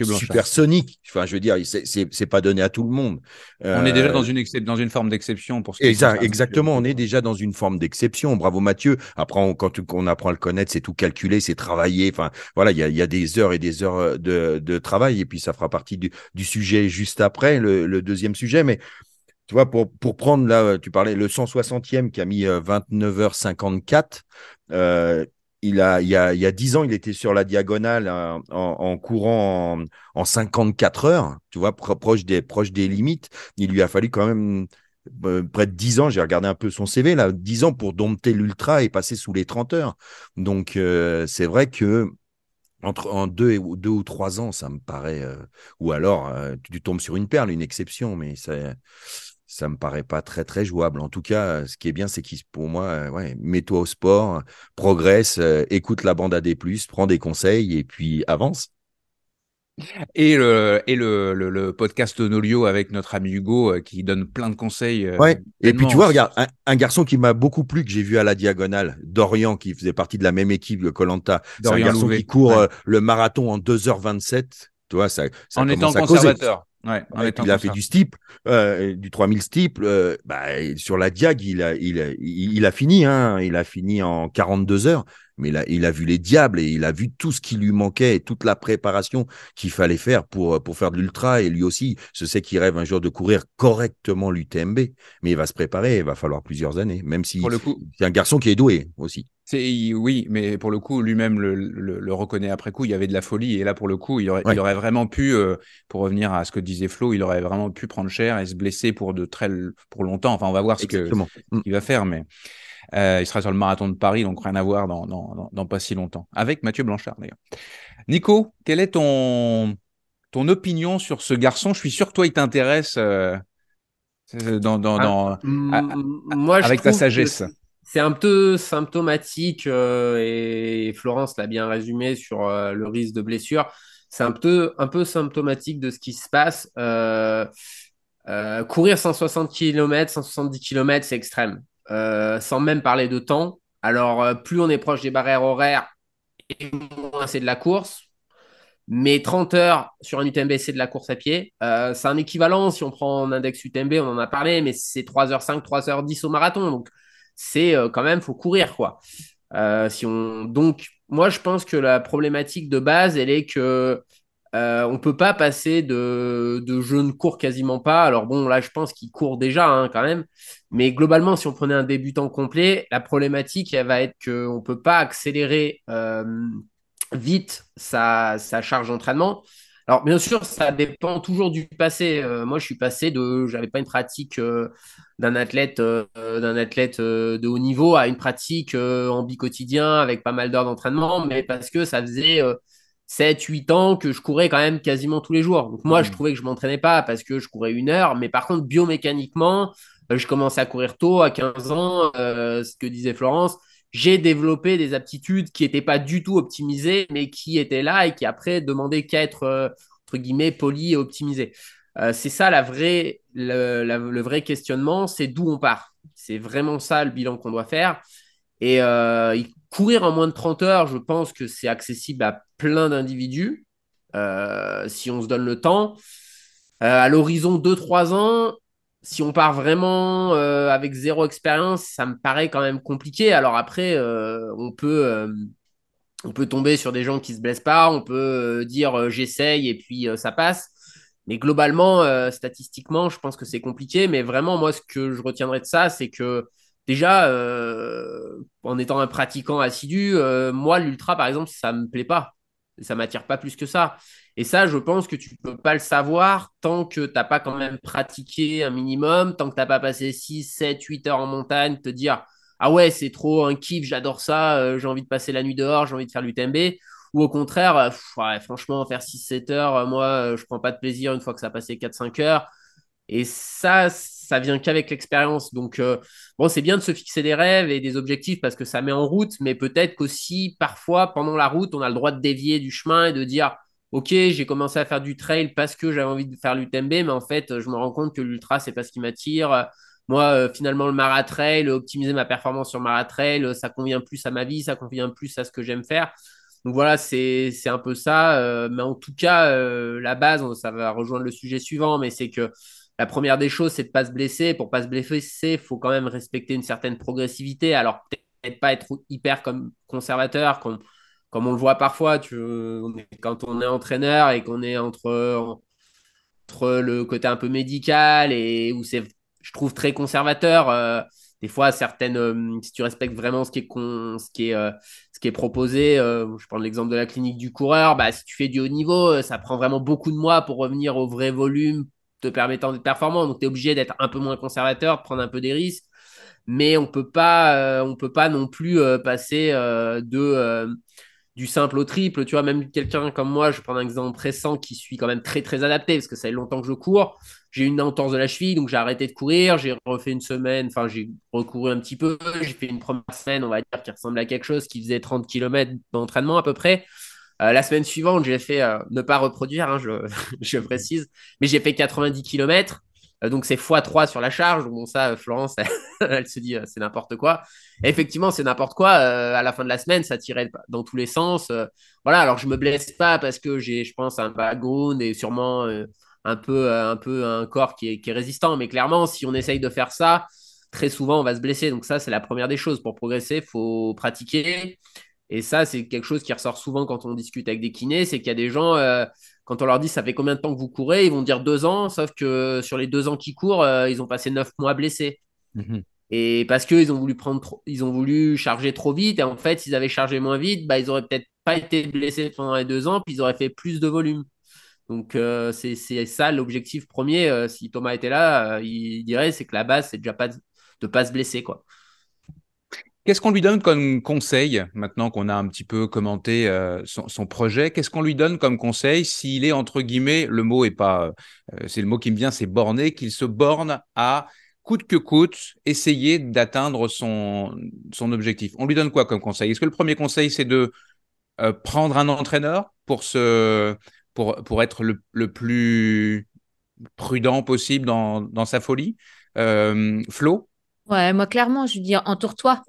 supersonique. Enfin, je veux dire, c'est pas donné à tout le monde. On est déjà dans une, dans une forme d'exception pour ce exact, Exactement, on est déjà dans une forme d'exception. Bravo Mathieu. Après, quand on apprend à le connaître, c'est tout calculé, c'est travaillé. Enfin, voilà, il y a, y a, des heures et des heures de, de travail et puis ça fera partie du, sujet juste après, le, deuxième sujet. Mais tu vois, pour, pour prendre là, tu parlais le 160e qui a mis 29h54. Euh, euh, il a, il, y a, il y a 10 ans, il était sur la diagonale euh, en, courant en, 54 heures, tu vois, proche des, limites. Il lui a fallu quand même près de 10 ans, j'ai regardé un peu son CV, là, 10 ans pour dompter l'ultra et passer sous les 30 heures. Donc, c'est vrai que entre en deux, et, deux ou trois ans, ça me paraît. Euh, ou alors, euh, tu tombes sur une perle, une exception, mais ça, ça me paraît pas très très jouable. En tout cas, ce qui est bien, c'est qu'il, pour moi, euh, ouais, mets-toi au sport, progresse, écoute la bande AD+, prends des conseils et puis avance. Et le, et le, le, podcast Nolio avec notre ami Hugo euh, qui donne plein de conseils. Euh, ouais. Et puis tu vois, regarde, un, garçon qui m'a beaucoup plu que j'ai vu à la diagonale, Dorian, qui faisait partie de la même équipe que Colanta. C'est un garçon qui court euh, le marathon en 2h27. Tu vois, ça, en étant conservateur. Ouais, il a fait du steeple, du 3000 steeple. bah, sur la diag, il a, il a, il a fini. Hein, il a fini en 42 heures mais il a, il a vu les diables et il a vu tout ce qui lui manquait et toute la préparation qu'il fallait faire pour, pour faire de l'ultra. Et lui aussi, je sais qu'il rêve un jour de courir correctement l'UTMB, mais il va se préparer, il va falloir plusieurs années, même si c'est un garçon qui est doué aussi. Oui, mais pour le coup, lui-même le, le, reconnaît après coup, il y avait de la folie. Et là, pour le coup, il aurait, il aurait vraiment pu, euh, pour revenir à ce que disait Flo, il aurait vraiment pu prendre cher et se blesser pour, de très, pour longtemps. Enfin, on va voir ce qu'il va faire. Mais euh, il sera sur le marathon de Paris, donc rien à voir dans, dans, pas si longtemps. Avec Mathieu Blanchard, d'ailleurs. Nico, quelle est ton, ton opinion sur ce garçon? Je suis sûr que toi, il t'intéresse euh, dans, dans, ah, moi, avec ta sagesse. C'est un peu symptomatique euh, et Florence l'a bien résumé sur le risque de blessure. c'est un peu, un peu symptomatique de ce qui se passe. Euh, euh, courir 160 km, 170 km, c'est extrême. sans même parler de temps. Alors, plus on est proche des barrières horaires, moins c'est de la course. Mais 30 heures sur un UTMB, c'est de la course à pied. c'est un équivalent, si on prend un index UTMB, on en a parlé, mais c'est 3h5, 3h10 au marathon. C'est quand même, faut courir, quoi. si on... Donc, moi, je pense que la problématique de base, elle est que euh, on peut pas passer de, de je ne cours quasiment pas. Alors bon, là, je pense qu'il court déjà hein, quand même. Mais globalement, si on prenait un débutant complet, la problématique, elle va être qu'on ne peut pas accélérer euh, vite sa charge d'entraînement. Alors bien sûr, ça dépend toujours du passé. Euh, moi, je suis passé de, j'avais pas une pratique euh, d'un athlète, euh, d'un athlète de haut niveau à une pratique en bi-quotidien avec pas mal d'heures d'entraînement, mais parce que ça faisait 7, 8 ans que je courais quand même quasiment tous les jours. Donc moi, je mmh. trouvais que je m'entraînais pas parce que je courais une heure, mais par contre, biomécaniquement, je commençais à courir tôt, à 15 ans, ce que disait Florence. J'ai développé des aptitudes qui n'étaient pas du tout optimisées, mais qui étaient là et qui après demandaient qu'à être, entre guillemets, polies et optimisées. Euh, c'est ça la vraie, le, vrai questionnement, c'est d'où on part. C'est vraiment ça le bilan qu'on doit faire. Et euh, courir en moins de 30 heures, je pense que c'est accessible à plein d'individus euh, si on se donne le temps. à l'horizon 2-3 ans, si on part vraiment avec zéro expérience, ça me paraît quand même compliqué. Alors après, on peut on peut tomber sur des gens qui se blessent pas, on peut dire j'essaye et puis ça passe. Mais globalement, euh, statistiquement, je pense que c'est compliqué. Mais vraiment, moi, ce que je retiendrai de ça, c'est que déjà, euh, en étant un pratiquant assidu, euh, moi, l'ultra, par exemple, ça me plaît pas. Ça m'attire pas plus que ça. Et ça, je pense que tu ne peux pas le savoir tant que tu n'as pas quand même pratiqué un minimum, tant que tu n'as pas passé 6, 7, 8 heures en montagne, te dire Ah ouais, c'est trop un kiff, j'adore ça, j'ai envie de passer la nuit dehors, j'ai envie de faire l'UTMB. Ou au contraire, euh, franchement, faire 6-7 heures, euh, moi, euh, je prends pas de plaisir une fois que ça a passé 4-5 heures. Et ça, ça vient qu'avec l'expérience. Donc, bon, c'est bien de se fixer des rêves et des objectifs parce que ça met en route, mais peut-être qu'aussi, parfois, pendant la route, on a le droit de dévier du chemin et de dire Ok, j'ai commencé à faire du trail parce que j'avais envie de faire l'UTMB, mais en fait, je me rends compte que l'ultra, c'est pas ce qui m'attire. Moi, finalement, le maratrail, optimiser ma performance sur maratrail, ça convient plus à ma vie, ça convient plus à ce que j'aime faire. Donc voilà, c'est un peu ça. Euh, mais en tout cas, euh, la base, ça va rejoindre le sujet suivant, mais c'est que la première des choses, c'est de ne pas se blesser. Pour ne pas se blesser, il faut quand même respecter une certaine progressivité. Alors peut-être pas être hyper comme conservateur, comme, comme on le voit parfois. Quand on est entraîneur et qu'on est entre, le côté un peu médical et où c'est, je trouve, très conservateur. Euh, des fois, certaines, euh, si tu respectes vraiment ce qui est, euh, proposé, je prends l'exemple de la clinique du coureur, bah, si tu fais du haut niveau, ça prend vraiment beaucoup de mois pour revenir au vrai volume te permettant d'être performant. Donc, tu es obligé d'être un peu moins conservateur, de prendre un peu des risques. Mais on peut pas, on peut pas non plus passer de du simple au triple. Tu vois, même quelqu'un comme moi, je prends un exemple pressant qui suis quand même très très adapté parce que ça fait longtemps que je cours. J'ai une entorse de la cheville, donc j'ai arrêté de courir. J'ai refait une semaine, enfin j'ai recouru un petit peu. J'ai fait une première semaine, on va dire, qui ressemble à quelque chose qui faisait 30 km d'entraînement à peu près. Euh, la semaine suivante, j'ai fait, euh, ne pas reproduire, hein, je, <laughs> je, précise, mais j'ai fait 90 km. Euh, donc c'est x3 sur la charge. Bon, ça, Florence, <laughs> elle, se dit, c'est n'importe quoi. effectivement, c'est n'importe quoi. à la fin de la semaine, ça tirait dans tous les sens. voilà, alors je me blesse pas parce que j'ai, je pense, un background et sûrement un peu, euh, un peu un corps qui est, résistant. Mais clairement, si on essaye de faire ça, très souvent, on va se blesser. Donc ça, c'est la première des choses. Pour progresser, il faut pratiquer. Et ça, c'est quelque chose qui ressort souvent quand on discute avec des kinés, c'est qu'il y a des gens, euh, quand on leur dit ça fait combien de temps que vous courez, ils vont dire deux ans, sauf que sur les deux ans qui courent, euh, ils ont passé neuf mois blessés. Mhm. Et parce qu'ils ont voulu prendre ils ont voulu charger trop vite, et en fait, s'ils avaient chargé moins vite, bah, ils auraient peut-être pas été blessés pendant les deux ans, puis ils auraient fait plus de volume. Donc euh, c'est ça l'objectif premier. Euh, si Thomas était là, euh, il dirait c'est que la base c'est déjà pas de ne pas se blesser quoi. Qu'est-ce qu'on lui donne comme conseil maintenant qu'on a un petit peu commenté son, projet? Qu'est-ce qu'on lui donne comme conseil s'il est entre guillemets, le mot est pas, c'est le mot qui me vient, c'est borné, qu'il se borne à coûte que coûte essayer d'atteindre son, son objectif? On lui donne quoi comme conseil? Est-ce que le premier conseil c'est de prendre un entraîneur pour se pour, pour être le, le plus prudent possible dans, dans sa folie? Euh, Flo? Ouais, moi clairement, je veux dire, entoure-toi.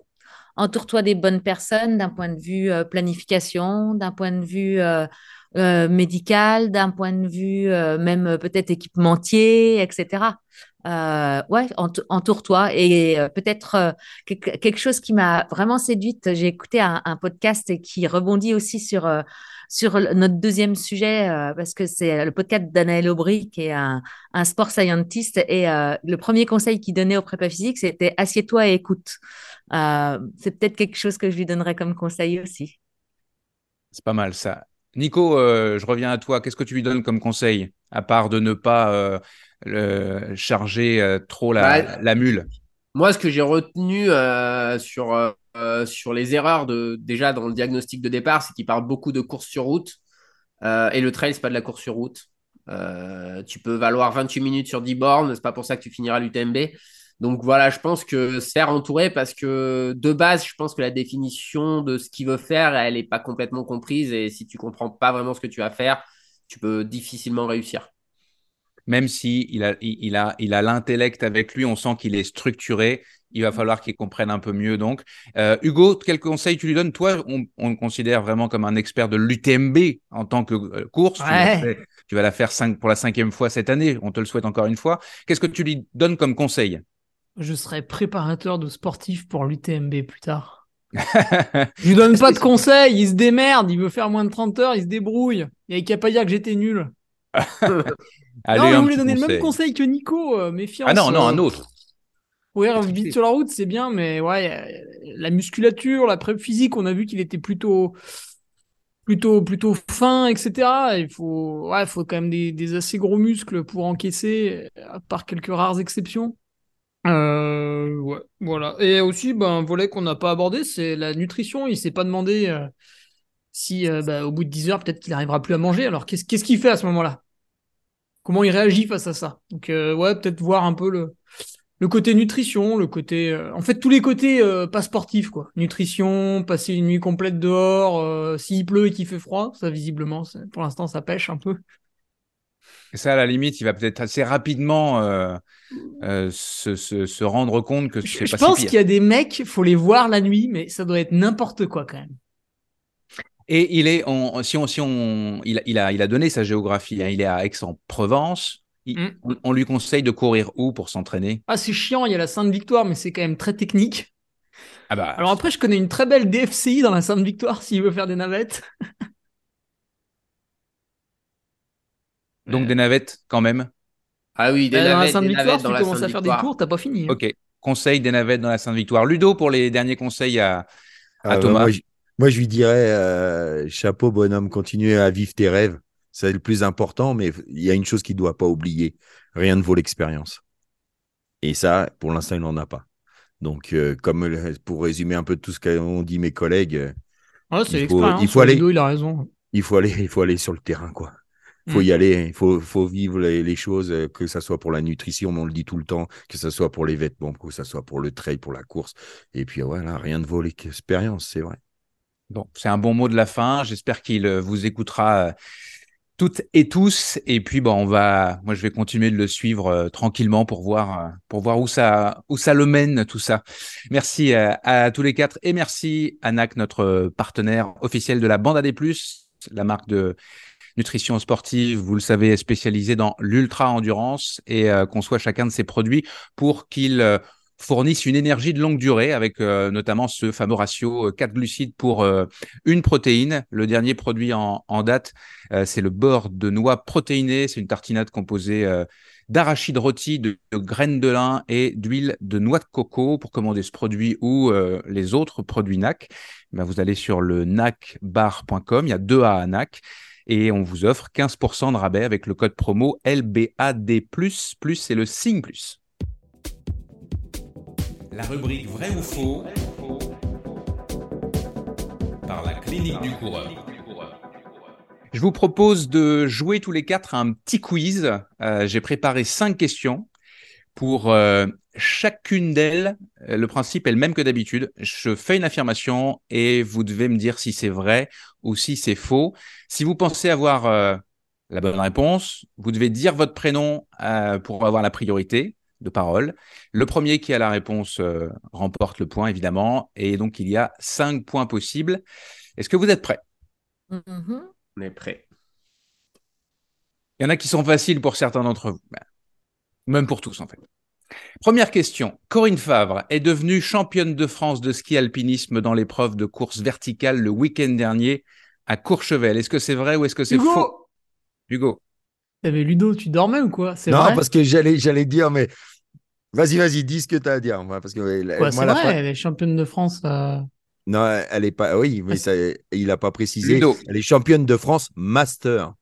Entoure-toi des bonnes personnes d'un point de vue euh, planification, d'un point de vue euh, médical, d'un point de vue même peut-être équipementier, etc. ouais, entoure-toi. Et peut-être quelque chose qui m'a vraiment séduite, j'ai écouté un, podcast qui rebondit aussi sur sur notre deuxième sujet, euh, parce que c'est le podcast d'Anaël Aubry, qui est un, sport scientist. Et euh, le premier conseil qu'il donnait au prépa physique, c'était assieds-toi et écoute. Euh, c'est peut-être quelque chose que je lui donnerais comme conseil aussi. C'est pas mal ça. Nico, je reviens à toi. Qu'est-ce que tu lui donnes comme conseil, à part de ne pas charger trop la, la, mule? Moi, ce que j'ai retenu sur euh, sur les erreurs de, déjà dans le diagnostic de départ, c'est qu'il parle beaucoup de course sur route. Euh, et le trail, c'est pas de la course sur route. Euh, tu peux valoir 28 minutes sur 10 bornes, c'est pas pour ça que tu finiras l'UTMB. Donc voilà, je pense que se faire entourer parce que de base, je pense que la définition de ce qu'il veut faire, elle n'est pas complètement comprise. Et si tu comprends pas vraiment ce que tu vas faire, tu peux difficilement réussir. Même si il a, il a, il a l'intellect avec lui, on sent qu'il est structuré il va mm. falloir qu'il comprenne un peu mieux. Donc, euh, Hugo, quel conseil tu lui donnes? Toi, on, on le considère vraiment comme un expert de l'UTMB en tant que euh, course. Tu, vas la faire cinq, pour la cinquième fois cette année. On te le souhaite encore une fois. Qu'est-ce que tu lui donnes comme conseil? Je serai préparateur de sportif pour l'UTMB plus tard. <laughs> je lui donne pas de conseils. Il se démerde. Il veut faire moins de 30 heures. Il se débrouille. Il n'y a pas dire que j'étais nul. <laughs> Allez, non, je voulais donner le même conseil que Nico. Euh, méfiance. Ah non, non, un autre. Oui, vite sur la route, c'est bien, mais ouais, la musculature, la prep physique, on a vu qu'il était plutôt, plutôt, plutôt fin, etc. Il faut, ouais, faut quand même des, assez gros muscles pour encaisser, à part quelques rares exceptions. Euh, ouais, voilà. Et aussi, ben, un volet qu'on n'a pas abordé, c'est la nutrition. Il s'est pas demandé euh, si, euh, bah, au bout de 10 heures, peut-être qu'il n'arrivera plus à manger. Alors, qu'est-ce qu'il fait à ce moment-là? Comment il réagit face à ça? Donc, ouais, peut-être voir un peu le, le côté nutrition, le côté, euh, en fait tous les côtés euh, pas sportifs quoi. Nutrition, passer une nuit complète dehors, euh, s'il pleut et qu'il fait froid, ça visiblement, pour l'instant ça pêche un peu. Et ça à la limite, il va peut-être assez rapidement se, se, rendre compte que c'est pas Je pense qu'il y a des mecs, faut les voir la nuit, mais ça doit être n'importe quoi quand même. Et il est, si on, si on, il, il, a, il a donné sa géographie. Hein. il est à Aix-en-Provence. Mm. on, lui conseille de courir où pour s'entraîner? Ah, c'est chiant, il y a la Sainte-Victoire, mais c'est quand même très technique. Ah bah, Alors après, je connais une très belle DFCI dans la Sainte-Victoire <laughs> s'il veut faire des navettes. Donc des navettes quand même? Ah oui, des navettes. Dans la Sainte-Victoire, si tu commences à faire des cours, t'as pas fini. Hein. Ok, conseil des navettes dans la Sainte-Victoire. Ludo, pour les derniers conseils à, ah, Thomas. moi, je, lui dirais, euh, chapeau bonhomme, continue à vivre tes rêves. C'est le plus important, mais il y a une chose qu'il ne doit pas oublier. Rien ne vaut l'expérience. Et ça, pour l'instant, il n'en a pas. Donc, euh, comme pour résumer un peu tout ce qu'ont dit mes collègues, euh, il, faut, il, faut aller, il a raison. Il faut aller, il faut aller sur le terrain, quoi. Il faut y mm. aller, il faut, faut vivre les, choses, euh, que ce soit pour la nutrition, on le dit tout le temps, que ce soit pour les vêtements, que ce soit pour le trail, pour la course. Et puis voilà, rien ne vaut l'expérience, c'est vrai. Bon, c'est un bon mot de la fin. J'espère qu'il vous écoutera toutes et tous. Et puis, bon, on va, moi, je vais continuer de le suivre euh, tranquillement pour voir, euh, pour voir où ça, où ça le mène, tout ça. Merci euh, à tous les quatre et merci à NAC, notre partenaire officiel de la bande AD+, la marque de nutrition sportive, vous le savez, spécialisée dans l'ultra endurance et qu'on soit chacun de ses produits pour qu'il fournissent une énergie de longue durée avec euh, notamment ce fameux ratio 4 euh, glucides pour euh, une protéine. Le dernier produit en, date, c'est le beurre de noix protéiné. C'est une tartinade composée d'arachide rôti, de, graines de lin et d'huile de noix de coco. Pour commander ce produit ou les autres produits NAC, ben vous allez sur le nacbar.com. Il y a deux A à NAC et on vous offre 15% de rabais avec le code promo LBAD+, plus c'est le signe plus la rubrique vrai ou faux par la clinique du coureur. Je vous propose de jouer tous les quatre à un petit quiz. Euh, j'ai préparé cinq questions. Pour euh, chacune d'elles, euh, le principe est le même que d'habitude. Je fais une affirmation et vous devez me dire si c'est vrai ou si c'est faux. Si vous pensez avoir la bonne réponse. Vous devez dire votre prénom euh, pour avoir la priorité de parole. Le premier qui a la réponse euh, remporte le point, évidemment. Et donc, il y a cinq points possibles. Est-ce que vous êtes prêts? Mhm. On est prêt. Il y en a qui sont faciles pour certains d'entre vous. Même pour tous, en fait. Première question. Corinne Favre est devenue championne de France de ski alpinisme dans l'épreuve de course verticale le week-end dernier à Courchevel. Est-ce que c'est vrai ou est-ce que c'est faux? Hugo Hugo. Eh, Mais Ludo, tu dormais ou quoi? C'est Non, vrai? parce que j'allais, j'allais dire, mais vas-y, vas-y, dis ce que tu as à dire. moi, Parce que la- Quoi, moi, C'est la vrai, elle est championne de France. euh, Non, elle est pas. Oui, mais ça, il a pas précisé. Ludo. Elle est championne de France master. Et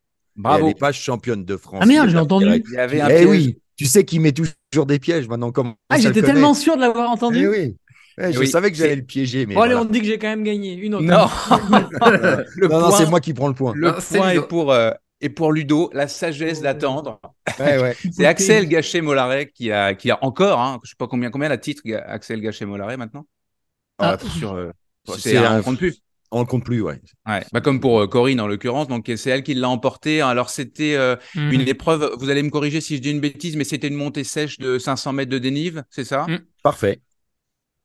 Elle Bravo. n'est pas championne de France. Ah merde, j'ai entendu. Il y avait un Eh piège. oui, tu sais qu'il met toujours des pièges maintenant. Comme Ah, j'étais tellement sûr de l'avoir entendu. Eh oui. Eh, je oui, savais que j'allais le piéger, mais Bon, allez, on dit que j'ai quand même gagné. Une autre. Non. <laughs> le non, c'est moi qui prends le point. le Non, point est pour, euh, est pour Ludo. La sagesse d'attendre. Ouais, ouais. <laughs> C'est Axel Gachet-Mollaret qui a, qui a encore, hein, je sais pas combien, combien la titre Axel Gachet-Mollaret maintenant? Ah, sur, euh, c'est un, un- compte plus. On ne compte plus, ouais. Ouais. Bah, comme pour euh, Corinne en l'occurrence, donc c'est elle qui l'a emporté. Alors c'était euh, Mhm. une épreuve. Vous allez me corriger si je dis une bêtise, mais c'était une montée sèche de 500 mètres de dénive, c'est ça? Mm. Parfait.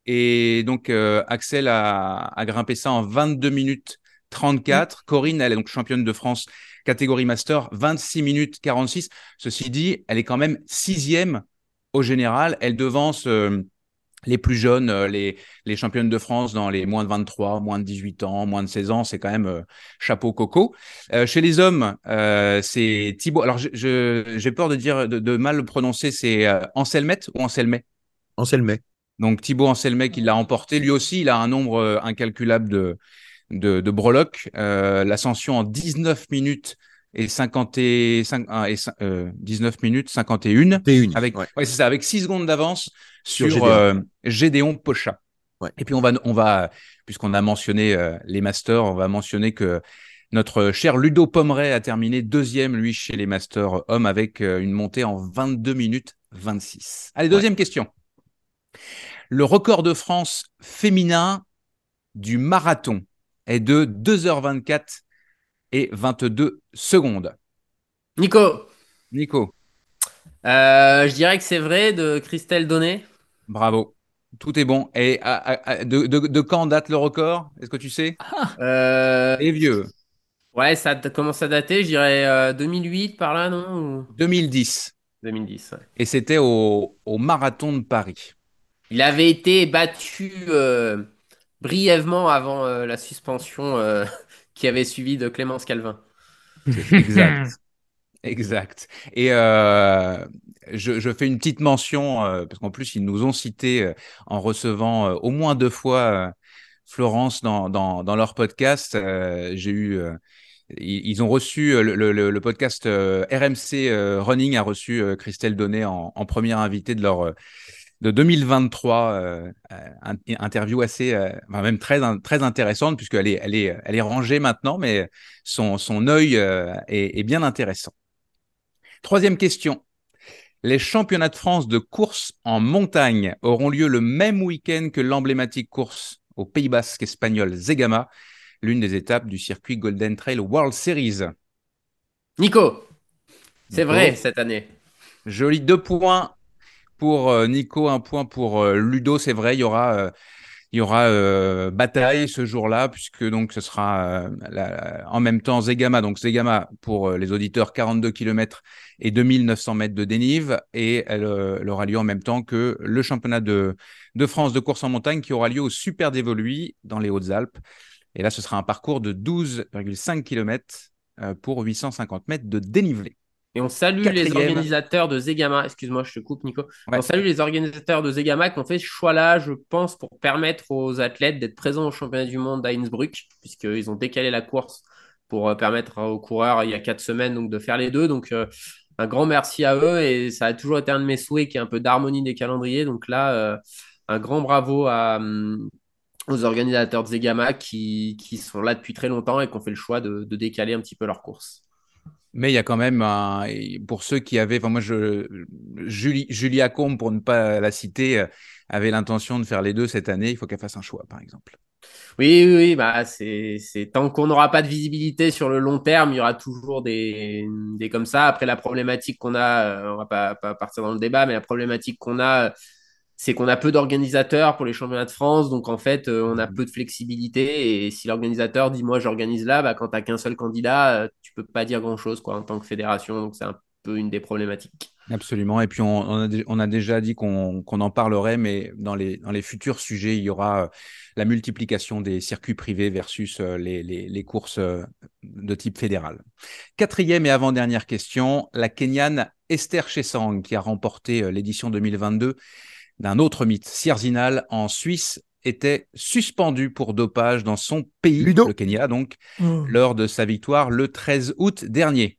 Et donc euh, Axel a, a grimpé ça en 22 minutes 34. Corinne, elle est donc championne de France catégorie master, 26 minutes 46. Ceci dit, elle est quand même sixième au général. Elle devance euh, les plus jeunes, euh, les, les championnes de France dans les moins de 23, moins de 18 ans, moins de 16 ans. C'est quand même euh, chapeau coco. Euh, chez les hommes, euh, c'est Thibaut. Alors j'ai peur de dire de, de mal le prononcer. C'est euh, Anselmet ou Anselmet? Anselmet. donc Thibaut Anselmet qui l'a emporté. Lui aussi, il a un nombre incalculable de, de, de breloques. L'ascension en 19 minutes et 55, ah, et, cin- euh, 19 minutes 51. T'es une. Avec, Ouais. ouais, c'est ça, avec 6 secondes d'avance Sur sur, Gédéon. euh, Gédéon Pocha. Ouais. Et puis on va, on va puisqu'on a mentionné euh, les masters, on va mentionner que notre cher Ludo Pommeret a terminé deuxième, lui, chez les masters hommes avec une montée en 22 minutes 26. Allez, deuxième question. Le record de France féminin du marathon est de 2h24 et 22 secondes. Nico, Nico, euh, je dirais que c'est vrai de Christelle Donné. bravo. Tout est bon. Et à- à- à- de, de- de quand date le record? Est-ce que tu sais? Euh, Et vieux. ouais, ça commence à dater, je dirais euh, 2008 par là, non? Ou 2010. 2010. ouais. Et c'était au, au marathon de Paris. Il avait été battu euh, brièvement avant euh, la suspension qui avait suivi de Clémence Calvin. Exact. Exact. Et euh, je, je fais une petite mention, euh, parce qu'en plus, ils nous ont cité euh, en recevant euh, au moins deux fois euh, Florence dans, dans, dans leur podcast. Euh, J'ai eu. euh, ils ils ont reçu le, le, le podcast euh, RMC euh, Running a reçu euh, Christelle Donnet en, en première invitée de leur euh, de 2023 euh, euh, interview assez euh, enfin, même très très intéressante puisqu'elle est elle est elle est rangée maintenant mais son son œil euh, est, est bien intéressant. Troisième question. Les championnats de France de course en montagne auront lieu le même week-end que l'emblématique course au Pays Basque espagnol Zegama, l'une des étapes du circuit Golden Trail World Series. Nico, c'est vrai cette année. Joli deux points pour euh, Nico, un point pour euh, Ludo. C'est vrai, il y aura, euh, il y aura bataille ce jour-là, puisque donc ce sera en même temps Zegama. Donc Zegama, pour les auditeurs, 42 km et 2900 mètres de dénive. Et elle, aura lieu en même temps que le championnat de, de France de course en montagne qui aura lieu au Super Dévoluy dans les Hautes-Alpes. Et là, ce sera un parcours de 12,5 km pour 850 mètres de dénivelé. Et on salue Quatrième. les organisateurs de Zegama. Excuse-moi, je te coupe, Nico. Ouais. On salue les organisateurs de Zegama qui ont fait ce choix-là, je pense, pour permettre aux athlètes d'être présents au championnat du monde à Innsbruck, puisqu'ils ont décalé la course pour euh, permettre aux coureurs, il y a quatre semaines, donc, de faire les deux. Donc, euh, un grand merci à eux. Et ça a toujours été un de mes souhaits, qui est un peu d'harmonie des calendriers. Donc là, euh, un grand bravo à, hum, aux organisateurs de Zegama qui, qui sont là depuis très longtemps et qui ont fait le choix de, de décaler un petit peu leur course. Mais il y a quand même pour ceux qui avaient, enfin moi Julie, Julia Combe pour ne pas la citer, euh, avait l'intention de faire les deux cette année. Il faut qu'elle fasse un choix, par exemple. Oui, oui, oui, bah c'est tant qu'on n'aura pas de visibilité sur le long terme, il y aura toujours des, des comme ça. Après, la problématique qu'on a, euh, on va pas, pas partir dans le débat, mais la problématique qu'on a, c'est qu'on a peu d'organisateurs pour les championnats de France, donc en fait, euh, on a peu de flexibilité. Et si l'organisateur dit moi j'organise là, bah, quand tu n'as qu'un seul candidat, euh, tu peux pas dire grand chose quoi en tant que fédération. Donc c'est un peu une des problématiques. Absolument. Et puis on, a, déjà dit qu'on en parlerait, mais dans les, dans les futurs sujets, il y aura euh, la multiplication des circuits privés versus les, les courses de type fédéral. Quatrième et avant-dernière question, la Kenyane Esther Chesang qui a remporté l'édition 2022 d'un autre mythe. Sierzinal, en Suisse, était suspendu pour dopage dans son pays, le Kenya, donc, oh. lors de sa victoire le 13 août dernier.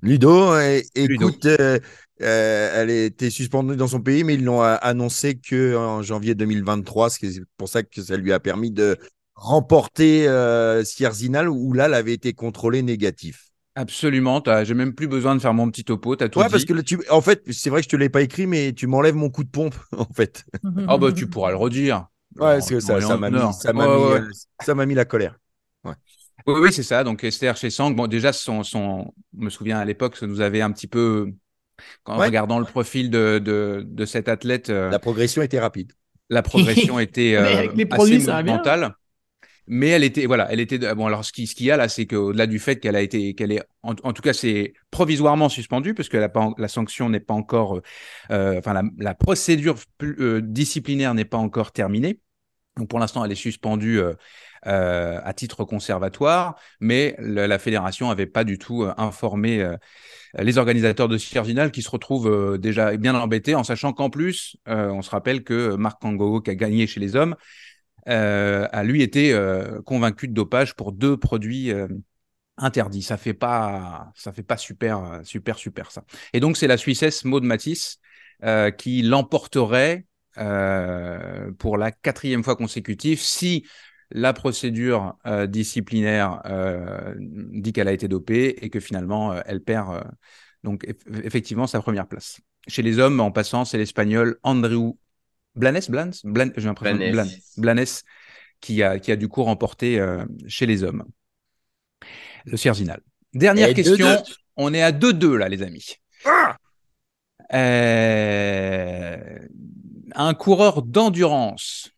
Ludo, écoute, euh, euh, elle était suspendue dans son pays, mais ils l'ont annoncé qu'en janvier 2023, c'est pour ça que ça lui a permis de remporter euh, Sierzinal, où là, elle avait été contrôlée négatif. Absolument, j'ai même plus besoin de faire mon petit topo, as tout ouais, parce que tu, en fait, c'est vrai que je te l'ai pas écrit, mais tu m'enlèves mon coup de pompe, <laughs> en fait. <laughs> Ah bah tu pourras le redire. Ouais, parce que ça, ça m'a mis, ça m'a mis, ça m'a mis la colère. Ouais. Oui, oui c'est ça. Donc Esther chez Sang, bon déjà, son, son, je me souviens à l'époque, ça nous avait un petit peu, en regardant le profil de, de, de cet athlète. Euh, la progression était rapide. La progression <laughs> était euh, les produits, assez monumentale mais elle était voilà elle était bon alors ce qui ce qu'il y a là c'est qu'au-delà du fait qu'elle a été qu'elle est en, tout cas c'est provisoirement suspendue parce que la, la sanction n'est pas encore euh, enfin la, procédure euh, disciplinaire n'est pas encore terminée. Donc pour l'instant elle est suspendue euh, à titre conservatoire mais la fédération avait pas du tout informé les organisateurs de Virginal qui se retrouvent déjà bien embêtés en sachant qu'en plus on se rappelle que Marc Kango qui a gagné chez les hommes a lui été euh, convaincu de dopage pour deux produits euh, interdits. Ça fait pas, ça fait pas super, super, super ça. Et donc c'est la Suissesse Maud Matisse qui l'emporterait pour la quatrième fois consécutive si la procédure disciplinaire dit qu'elle a été dopée et que finalement elle perd donc effectivement sa première place. Chez les hommes, en passant, c'est l'Espagnol Andrew Blanes, Blanes, j'ai l'impression Blanes, qui a, qui a du coup remporté euh, chez les hommes. Le Cierzinal. Dernière question. On est à 2-2 là, les amis. Ah euh, un coureur d'endurance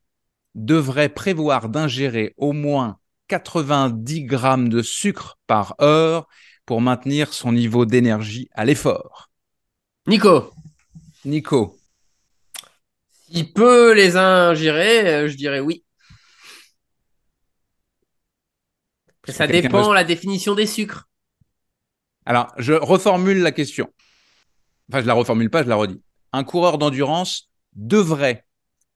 devrait prévoir d'ingérer au moins 90 grammes de sucre par heure pour maintenir son niveau d'énergie à l'effort. Nico. Nico. Il peut les ingérer, euh, je dirais oui. ça dépend la définition des sucres. Alors, je reformule la question. Enfin, je la reformule pas, je la redis. Un coureur d'endurance devrait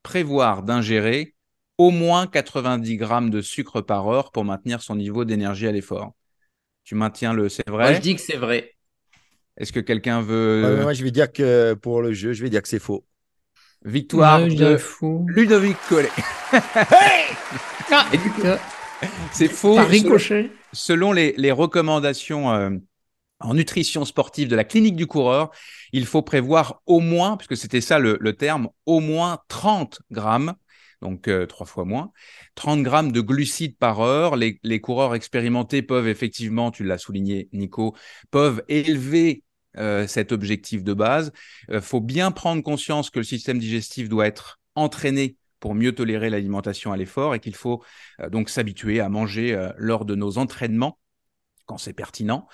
prévoir d'ingérer au moins 90 grammes de sucre par heure pour maintenir son niveau d'énergie à l'effort. Tu maintiens le c'est vrai? Moi, je dis que c'est vrai. Est-ce que quelqu'un veut. moi, je vais dire que pour le jeu, je vais dire que c'est faux. Victoire de Ludovic Collet. <laughs> Ah. c'est faux. Selon, les, recommandations euh, en nutrition sportive de la clinique du coureur, il faut prévoir au moins, puisque c'était ça le, terme, au moins 30 grammes, donc euh, trois fois moins, 30 grammes de glucides par heure. Les, les coureurs expérimentés peuvent effectivement, tu l'as souligné Nico, peuvent élever euh, cet objectif de base. Il euh, faut bien prendre conscience que le système digestif doit être entraîné pour mieux tolérer l'alimentation à l'effort et qu'il faut euh, donc s'habituer à manger lors de nos entraînements quand c'est pertinent.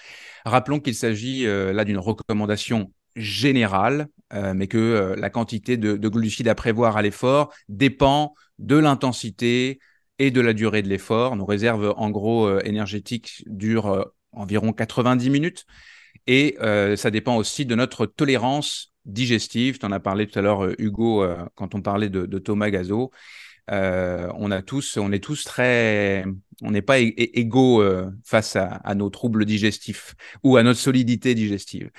Rappelons qu'il s'agit là d'une recommandation générale, mais que la quantité de, de, glucides à prévoir à l'effort dépend de l'intensité et de la durée de l'effort. Nos réserves en gros énergétiques durent environ 90 minutes. Et euh, ça dépend aussi de notre tolérance digestive. Tu en as parlé tout à l'heure, euh, Hugo, euh, quand on parlait de, Thomas Gazo. on a tous, on est tous très, on n'est pas égaux face à, nos troubles digestifs ou à notre solidité digestive.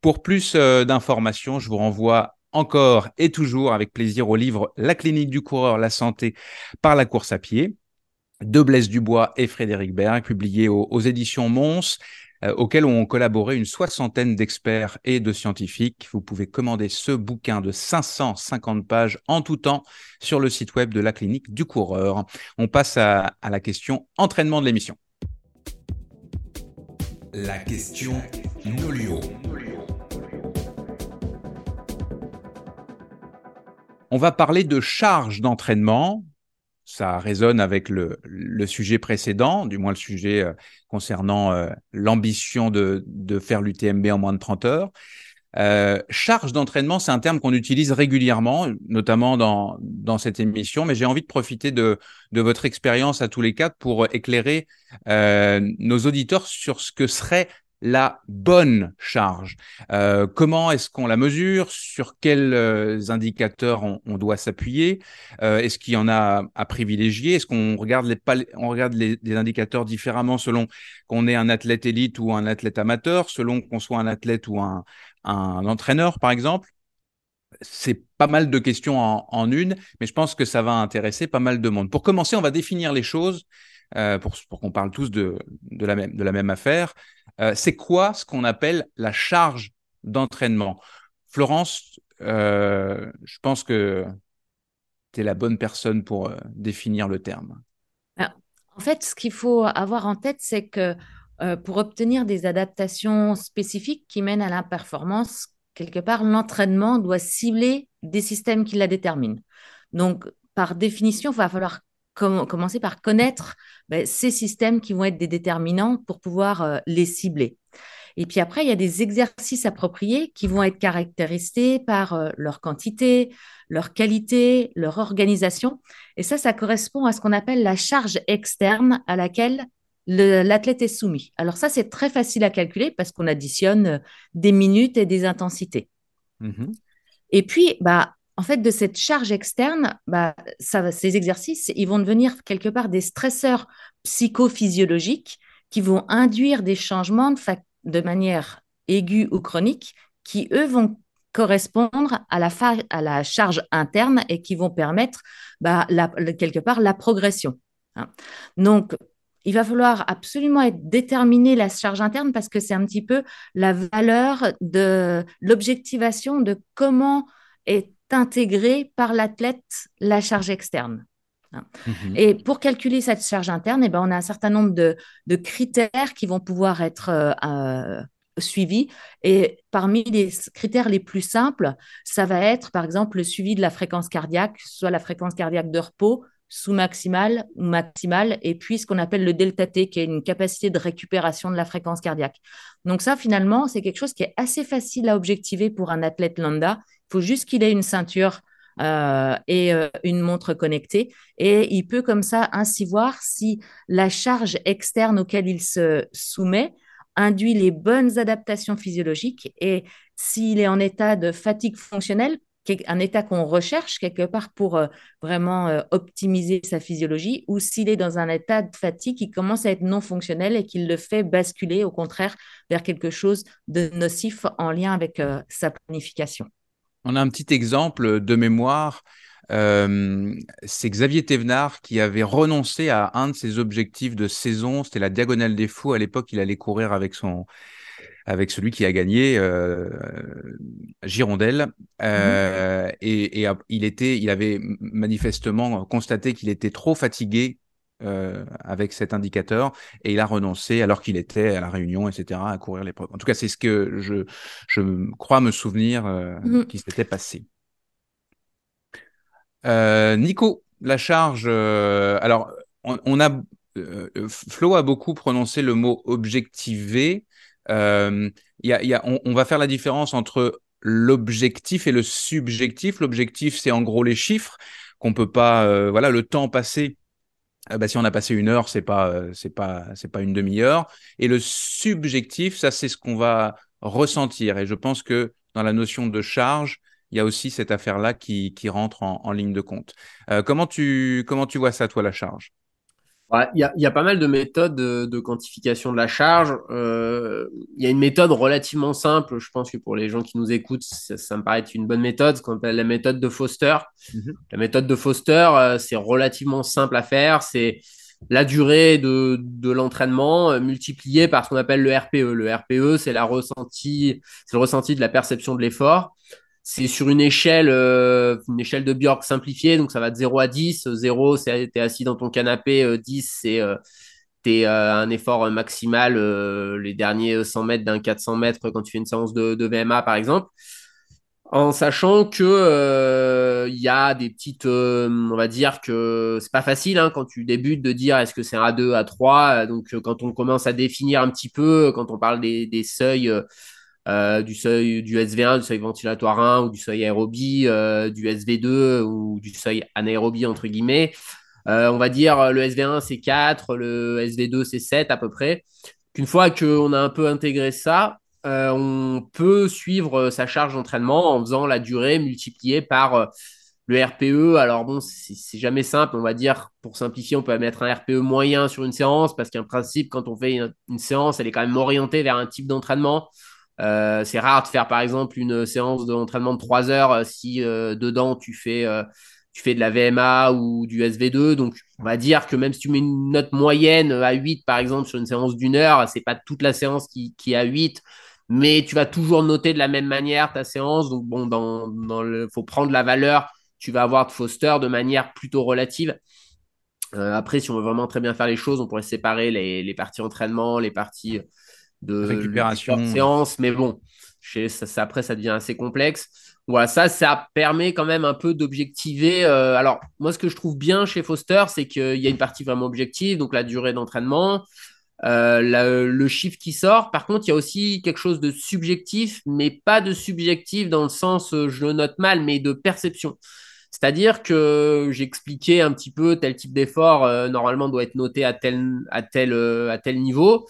Pour plus d'informations, je vous renvoie encore et toujours avec plaisir au livre La clinique du coureur, la santé par la course à pied de Blaise Dubois et Frédéric Berg, publié aux, aux éditions Mons. Euh, auquel ont collaboré une soixantaine d'experts et de scientifiques. Vous pouvez commander ce bouquin de 550 pages en tout temps sur le site web de la clinique du coureur. On passe à, à la question entraînement de l'émission. La question Nolio. On va parler de charge d'entraînement. Ça résonne avec le, sujet précédent, du moins le sujet euh, concernant euh, l'ambition de, faire l'UTMB en moins de 30 heures. Euh, charge d'entraînement, c'est un terme qu'on utilise régulièrement, notamment dans, cette émission, mais j'ai envie de profiter de, de votre expérience à tous les quatre pour éclairer nos auditeurs sur ce que serait la bonne charge. Euh, comment est-ce qu'on la mesure? Sur quels euh, indicateurs on, doit s'appuyer? Euh, Est-ce qu'il y en a à privilégier? Est-ce qu'on regarde, les, on regarde les, indicateurs différemment selon qu'on est un athlète élite ou un athlète amateur, selon qu'on soit un athlète ou un, un entraîneur, par exemple? C'est pas mal de questions en, une, mais je pense que ça va intéresser pas mal de monde. Pour commencer, on va définir les choses pour, pour qu'on parle tous de, de, la même, de la même affaire. Euh, c'est quoi ce qu'on appelle la charge d'entraînement? Florence, euh, je pense que tu es la bonne personne pour euh, définir le terme. Ah, en fait, ce qu'il faut avoir en tête, c'est que pour obtenir des adaptations spécifiques qui mènent à la performance, quelque part, l'entraînement doit cibler des systèmes qui la déterminent. Donc, par définition, il va falloir com commencer par connaître ben, ces systèmes qui vont être des déterminants pour pouvoir euh, les cibler. Et puis après, il y a des exercices appropriés qui vont être caractérisés par euh, leur quantité, leur qualité, leur organisation. Et ça, ça correspond à ce qu'on appelle la charge externe à laquelle l'athlète est soumis. Alors ça, c'est très facile à calculer parce qu'on additionne euh, des minutes et des intensités. Mmh. Et puis, bah, en fait, de cette charge externe, bah, ces exercices, ils vont devenir quelque part des stresseurs psychophysiologiques qui vont induire des changements de, manière aiguë ou chronique qui, eux, vont correspondre à la, charge interne et qui vont permettre bah, quelque part la progression. Hein. Donc, il va falloir absolument être déterminé la charge interne parce que c'est un petit peu la valeur de l'objectivation de comment est intégrée par l'athlète la charge externe. Mmh et pour calculer cette charge interne, eh ben, on a un certain nombre de, de critères qui vont pouvoir être euh, euh, suivis. Et parmi les critères les plus simples, ça va être par exemple le suivi de la fréquence cardiaque, soit la fréquence cardiaque de repos, sous-maximale ou maximale, et puis ce qu'on appelle le delta T, qui est une capacité de récupération de la fréquence cardiaque. Donc ça, finalement, c'est quelque chose qui est assez facile à objectiver pour un athlète lambda. Faut juste qu'il ait une ceinture euh, et euh, une montre connectée, et il peut comme ça ainsi voir si la charge externe auquel il se soumet induit les bonnes adaptations physiologiques et s'il est en état de fatigue fonctionnelle, un état qu'on recherche quelque part pour euh, vraiment optimiser sa physiologie, ou s'il est dans un état de fatigue qui commence à être non fonctionnel et qui le fait basculer au contraire vers quelque chose de nocif en lien avec sa planification. On a un petit exemple de mémoire. Euh, c'est Xavier Thévenard qui avait renoncé à un de ses objectifs de saison. C'était la Diagonale des Fous. À l'époque, il allait courir avec son, avec celui qui a gagné euh, Girondelle. Mmh euh, et, et, il était, il avait manifestement constaté qu'il était trop fatigué euh, avec cet indicateur et il a renoncé alors qu'il était à la réunion, etc., à courir l'épreuve. En tout cas, c'est ce que je, je crois me souvenir euh, mmh. qui s'était passé. Euh, Nico, la charge. Alors, on, on a Flo a beaucoup prononcé le mot objectivé. Euh, y a, y a, on, on, va faire la différence entre l'objectif et le subjectif. L'objectif, c'est en gros les chiffres qu'on peut pas, euh, voilà, le temps passé. Euh, bah, si on a passé une heure, c'est pas, euh, c'est pas, c'est pas une demi-heure. Et le subjectif, ça, c'est ce qu'on va ressentir. Et je pense que dans la notion de charge, il y a aussi cette affaire-là qui, qui rentre en, en, ligne de compte. Euh, comment tu, comment tu vois ça, toi, la charge? Il y, a, y, a, pas mal de méthodes de, de quantification de la charge. Euh, il y a une méthode relativement simple. Je pense que pour les gens qui nous écoutent, ça, ça me paraît être une bonne méthode, ce qu'on appelle la méthode de Foster. Mm -hmm. La méthode de Foster, euh, c'est relativement simple à faire. C'est la durée de, de l'entraînement euh, multipliée par ce qu'on appelle le RPE. Le RPE, c'est la ressenti, c'est le ressenti de la perception de l'effort. C'est sur une échelle, euh, une échelle de Bjork simplifiée, donc ça va de 0 à 10. 0, c'est t'es assis dans ton canapé. 10, c'est t'es un effort maximal les derniers 100 mètres d'un 400 mètres quand tu fais une séance de, VMA, par exemple en sachant que euh, il y a des petites, euh, on va dire que c'est pas facile hein, quand tu débutes de dire est-ce que c'est un A2, A3. Donc euh, quand on commence à définir un petit peu, quand on parle des seuils, du seuil du SV1, du seuil ventilatoire 1 ou du seuil aérobie, du SV2 ou du seuil anaérobie entre guillemets, on va dire le SV1 c'est 4, le SV2 c'est 7 à peu près. Qu'une fois qu'on a un peu intégré ça, euh, on peut suivre euh, sa charge d'entraînement en faisant la durée multipliée par euh, le RPE. Alors bon, c'est jamais simple, on va dire, pour simplifier, on peut mettre un RPE moyen sur une séance parce qu'un principe, quand on fait une, séance, elle est quand même orientée vers un type d'entraînement. C'est rare de faire par exemple une séance d'entraînement de 3 heures si dedans tu fais, tu fais de la VMA ou du SV2. Donc on va dire que même si tu mets une note moyenne à 8 par exemple sur une séance d'une heure, c'est pas toute la séance qui, qui est à 8 mais tu vas toujours noter de la même manière ta séance. Donc, bon, dans, dans faut prendre la valeur. Tu vas avoir de Foster de manière plutôt relative. Euh, après, si on veut vraiment très bien faire les choses, on pourrait séparer les, les parties entraînement, les parties de récupération, séance. Mais bon, ça, ça, après, ça devient assez complexe. Voilà, ça, ça permet quand même un peu d'objectiver. Euh, alors, moi, ce que je trouve bien chez Foster, c'est qu'il y a une partie vraiment objective, donc la durée d'entraînement. Euh, le chiffre qui sort. Par contre, il y a aussi quelque chose de subjectif, mais pas de subjectif dans le sens, euh, je le note mal, mais de perception. C'est-à-dire que j'expliquais un petit peu tel type d'effort, euh, normalement, doit être noté à tel, à tel, à tel niveau.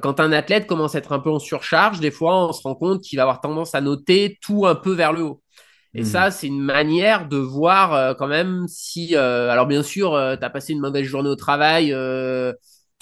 Quand un athlète commence à être un peu en surcharge, des fois, on se rend compte qu'il va avoir tendance à noter tout un peu vers le haut. Et hmm. ça, c'est une manière de voir quand même si... alors bien sûr, tu as passé une mauvaise journée au travail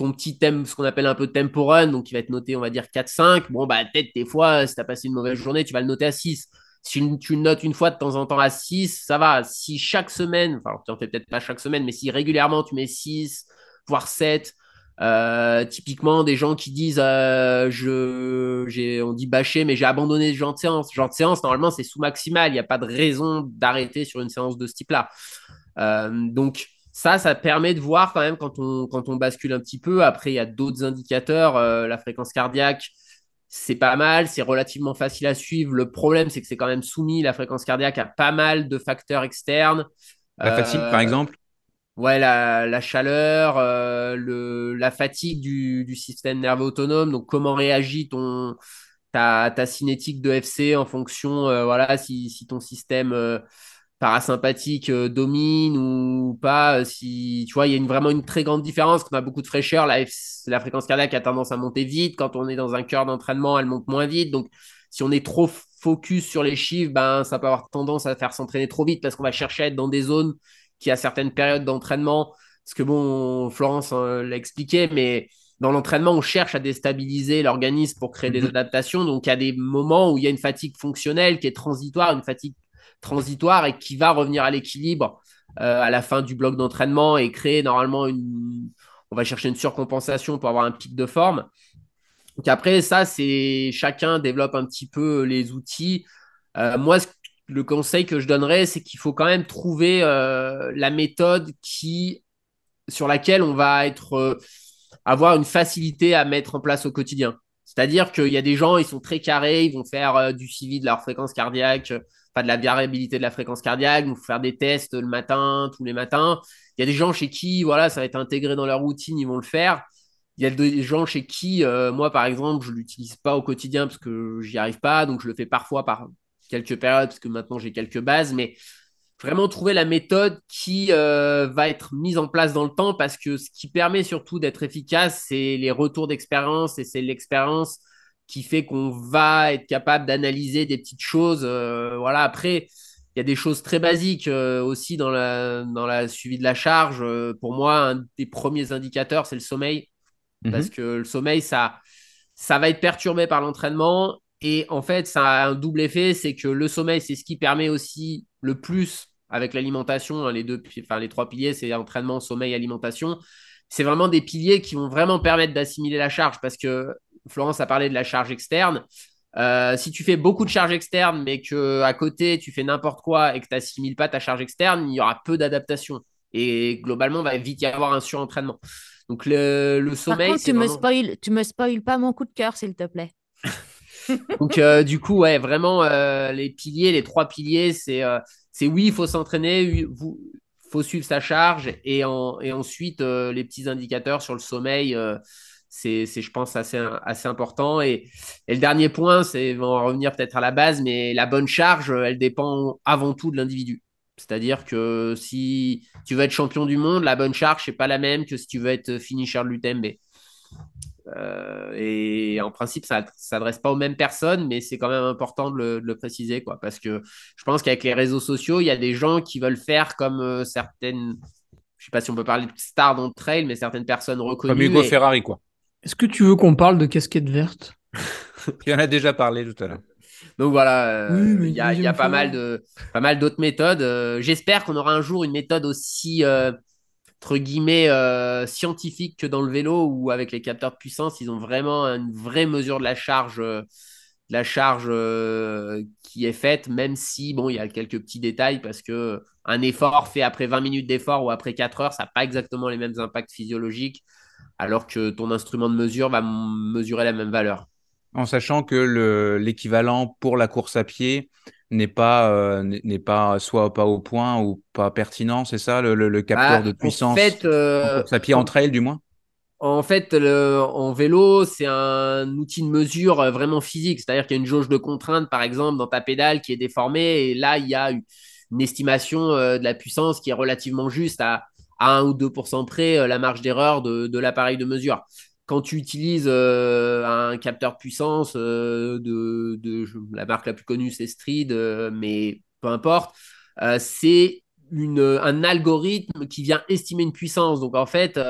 ton petit thème, ce qu'on appelle un peu tempo run, donc qui va être noté, on va dire 4-5. Bon, bah, peut-être des fois, si tu as passé une mauvaise journée, tu vas le noter à 6. Si tu le notes une fois de temps en temps à 6, ça va. Si chaque semaine, enfin, tu en fais peut-être pas chaque semaine, mais si régulièrement tu mets 6, voire 7, euh, typiquement des gens qui disent euh, je j'ai on dit bâcher mais j'ai abandonné ce genre de séance genre de séance normalement c'est sous maximal il n'y a pas de raison d'arrêter sur une séance de ce type là euh, donc ça, ça permet de voir quand même quand on, quand on bascule un petit peu. Après, il y a d'autres indicateurs. La fréquence cardiaque, c'est pas mal, c'est relativement facile à suivre. Le problème, c'est que c'est quand même soumis, la fréquence cardiaque, à pas mal de facteurs externes. La fatigue, par exemple Ouais, la, chaleur, euh, le, la fatigue du, système nerveux autonome. Donc, comment réagit ton, ta, ta cinétique de FC en fonction, voilà, si, si ton système parasympathique euh, domine ou pas. Euh, si tu vois, il y a une, vraiment une très grande différence. Quand on a beaucoup de fraîcheur, la, la fréquence cardiaque a tendance à monter vite. Quand on est dans un cœur d'entraînement, elle monte moins vite. Donc, si on est trop focus sur les chiffres, ben, ça peut avoir tendance à faire s'entraîner trop vite parce qu'on va chercher à être dans des zones qui, à certaines périodes d'entraînement, parce que bon, Florence hein, l'a expliqué, mais dans l'entraînement, on cherche à déstabiliser l'organisme pour créer des mhm. adaptations. Donc, il y a des moments où il y a une fatigue fonctionnelle qui est transitoire, une fatigue transitoire et qui va revenir à l'équilibre euh, à la fin du bloc d'entraînement et créer normalement une. On va chercher une surcompensation pour avoir un pic de forme. Donc après, ça, c'est chacun développe un petit peu les outils. Euh, moi, le conseil que je donnerais, c'est qu'il faut quand même trouver euh, la méthode qui, sur laquelle on va être, avoir une facilité à mettre en place au quotidien. C'est-à-dire qu'il y a des gens, ils sont très carrés, ils vont faire du suivi de leur fréquence cardiaque, pas de la variabilité de la fréquence cardiaque, donc faire des tests le matin, tous les matins. Il y a des gens chez qui, voilà, ça va être intégré dans leur routine, ils vont le faire. Il y a des gens chez qui, euh, moi par exemple, je l'utilise pas au quotidien parce que j'y arrive pas, donc je le fais parfois par quelques périodes parce que maintenant j'ai quelques bases, mais vraiment trouver la méthode qui euh, va être mise en place dans le temps parce que ce qui permet surtout d'être efficace, c'est les retours d'expérience et c'est l'expérience qui fait qu'on va être capable d'analyser des petites choses. Euh, voilà, après, il y a des choses très basiques euh, aussi dans la, dans la suivi de la charge. Pour moi, un des premiers indicateurs, c'est le sommeil. Mhm. Parce que le sommeil, ça, ça va être perturbé par l'entraînement. Et en fait, ça a un double effet, c'est que le sommeil, c'est ce qui permet aussi le plus avec l'alimentation, hein, les deux, enfin les trois piliers, c'est entraînement, sommeil, alimentation c'est vraiment des piliers qui vont vraiment permettre d'assimiler la charge parce que Florence a parlé de la charge externe. Euh, si tu fais beaucoup de charge externe, mais que à côté tu fais n'importe quoi et que tu n'assimiles pas ta charge externe, il y aura peu d'adaptation. Et globalement, il va vite y avoir un surentraînement. Donc le, le sommeil. Par contre, tu, me spoil, tu me spoil pas mon coup de cœur, s'il te plaît. <laughs> Donc euh, du coup, ouais, vraiment, euh, les piliers, les trois piliers, c'est c'est oui, il faut s'entraîner, il faut suivre sa charge et, en, et ensuite les petits indicateurs sur le sommeil c'est, je pense, assez, assez important. Et, le dernier point, c'est, on va revenir peut-être à la base, mais la bonne charge, elle dépend avant tout de l'individu. C'est-à-dire que si tu veux être champion du monde, la bonne charge, n'est pas la même que si tu veux être finisher de l'UTMB. Euh, et en principe, ça ne s'adresse pas aux mêmes personnes, mais c'est quand même important de le, préciser, quoi, parce que je pense qu'avec les réseaux sociaux, il y a des gens qui veulent faire comme euh, certaines, je sais pas si on peut parler de stars dans le trail, mais certaines personnes reconnues. Comme Hugo Ferrari, quoi. Est-ce que tu veux qu'on parle de casquette verte <laughs> Il y en a déjà parlé tout à l'heure. Donc voilà, euh, il y a, pas, mal de, pas mal d'autres méthodes. Euh, j'espère qu'on aura un jour une méthode aussi, euh, entre guillemets, scientifique que dans le vélo, où avec les capteurs de puissance, ils ont vraiment une vraie mesure de la charge, la charge qui est faite, même si, bon, il y a quelques petits détails, parce que un effort fait après 20 minutes d'effort ou après 4 heures, ça n'a pas exactement les mêmes impacts physiologiques alors que ton instrument de mesure va mesurer la même valeur. En sachant que l'équivalent pour la course à pied n'est pas, euh, n'est pas soit pas au point ou pas pertinent, c'est ça, le, capteur bah, de puissance en, fait, euh, course à pied entre elles du moins? En fait, en vélo, c'est un outil de mesure euh, vraiment physique. C'est-à-dire qu'il y a une jauge de contrainte, par exemple, dans ta pédale qui est déformée. Et là, il y a une estimation de la puissance qui est relativement juste à, à 1 ou 2% près euh, la marge d'erreur de, l'appareil de mesure. Quand tu utilises euh, un capteur puissance euh, de, la marque la plus connue, c'est Street, mais peu importe, c'est un algorithme qui vient estimer une puissance. Donc en fait,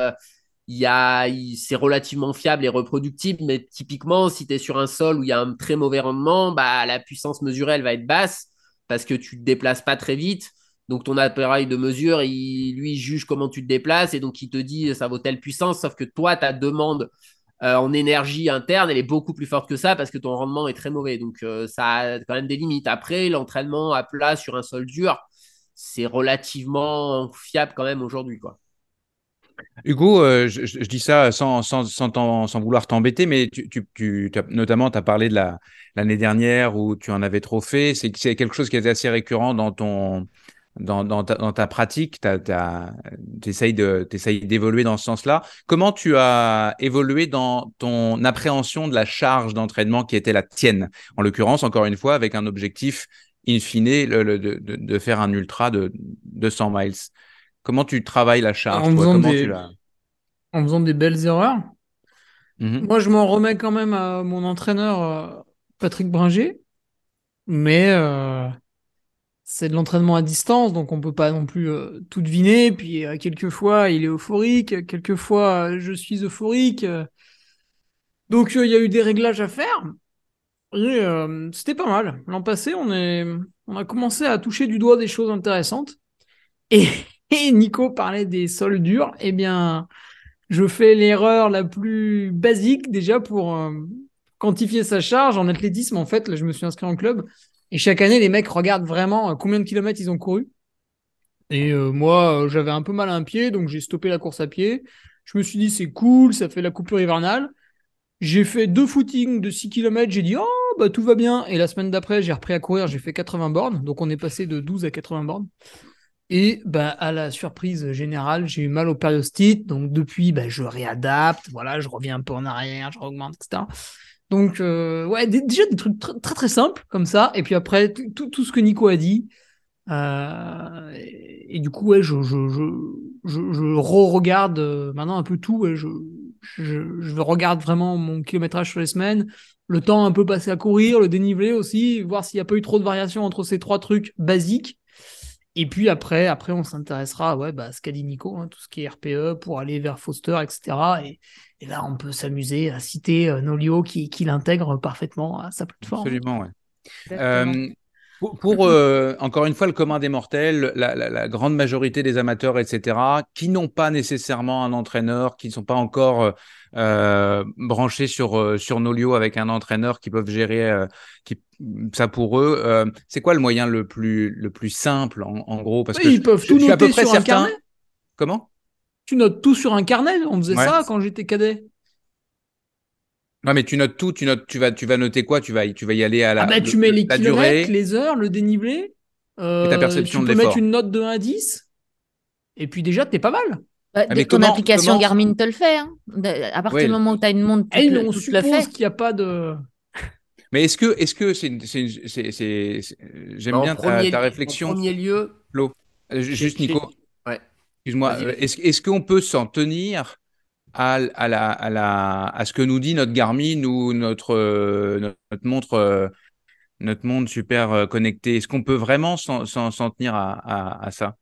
c'est relativement fiable et reproductible, mais typiquement, si tu es sur un sol où il y a un très mauvais rendement, bah, la puissance mesurée, elle va être basse parce que tu ne te déplaces pas très vite. Donc ton appareil de mesure, il, lui, juge comment tu te déplaces et donc il te dit ça vaut telle puissance, sauf que toi, ta demande euh, en énergie interne, elle est beaucoup plus forte que ça parce que ton rendement est très mauvais. Donc euh, ça a quand même des limites. Après, l'entraînement à plat sur un sol dur, c'est relativement fiable quand même aujourd'hui. quoi. Hugo, euh, je, dis ça sans, sans, sans, vouloir t'embêter, mais tu, tu, notamment, tu as parlé de l'année dernière où tu en avais trop fait. C'est quelque chose qui était assez récurrent dans ton, dans, ta, pratique, tu essayes d'évoluer dans ce sens-là. Comment tu as évolué dans ton appréhension de la charge d'entraînement qui était la tienne? En l'occurrence, encore une fois, avec un objectif in fine de, faire un ultra de 200 miles. Comment tu travailles la charge en, faisant, des... en faisant des belles erreurs. Mmh Moi, je m'en remets quand même à mon entraîneur euh, Patrick Bringer. Mais euh, c'est de l'entraînement à distance, donc on peut pas non plus euh, tout deviner. Puis euh, quelquefois il est euphorique, quelquefois je suis euphorique. donc il y a eu des réglages à faire. C'était pas mal. L'an passé, on, est, on a commencé à toucher du doigt des choses intéressantes. Et, <laughs> et Nico parlait des sols durs. Eh bien, je fais l'erreur la plus basique déjà pour quantifier sa charge en athlétisme. En fait, là, je me suis inscrit en club. Et chaque année, les mecs regardent vraiment euh, combien de kilomètres ils ont couru. Et euh, moi, euh, j'avais un peu mal à un pied, donc j'ai stoppé la course à pied. Je me suis dit, c'est cool, ça fait la coupure hivernale. J'ai fait deux footings de 6 km, j'ai dit, oh, bah tout va bien. Et la semaine d'après, j'ai repris à courir, j'ai fait 80 bornes. Donc on est passé de 12 à 80 bornes. Et bah, à la surprise générale, j'ai eu mal au périostite. Donc depuis, bah, je réadapte. Voilà, je reviens un peu en arrière, je augmente, etc. Donc, euh, ouais, déjà des trucs très, très, simples comme ça. Et puis après, tout, ce que Nico a dit. Euh, et, du coup, ouais, je, je, je, je, re-regarde euh, maintenant un peu tout. je, je, je regarde vraiment mon kilométrage sur les semaines, le temps un peu passé à courir, le dénivelé aussi, voir s'il n'y a pas eu trop de variations entre ces trois trucs basiques. Et puis après, après on s'intéressera ouais, bah, à ce qu'a dit Nico, hein, tout ce qui est RPE pour aller vers Foster, etc. Et, et là, on peut s'amuser à citer euh, Nolio qui, qui l'intègre parfaitement à sa plateforme. Absolument, ouais. Euh, Pour, euh, encore une fois, le commun des mortels, la, grande majorité des amateurs, etc., qui n'ont pas nécessairement un entraîneur, qui ne sont pas encore euh, branchés sur, sur Nolio avec un entraîneur qui peuvent gérer qui, ça pour eux, c'est quoi le moyen le plus, le plus simple, en, gros? Parce que ils peuvent tout noter à peu près sur un carnet. Comment? Tu notes tout sur un carnet On faisait ça quand j'étais cadet. Non, mais tu notes tout, tu notes, tu vas, tu vas noter quoi? Tu vas, tu vas y aller à la. Ah bah, tu mets les kilomètres, les heures, le dénivelé. Euh, et ta perception tu peux mettre une note de 1 à 10. Et puis déjà, t'es pas mal. Bah, ah, ton application Garmin te le fait. Hein. À partir du moment où tu as une montre, tu le, on suppose qu'il n'y a pas de. Mais est-ce que, est-ce que c'est, j'aime bah, bien ta, ta, réflexion. En premier lieu, Flo, euh, juste Nico. Excuse-moi. Est-ce, est-ce qu'on peut s'en tenir à, à, la, à, la, à ce que nous dit notre Garmin ou notre, euh, notre montre, euh, notre monde super euh, connecté? Est-ce qu'on peut vraiment s'en tenir à, à, ça?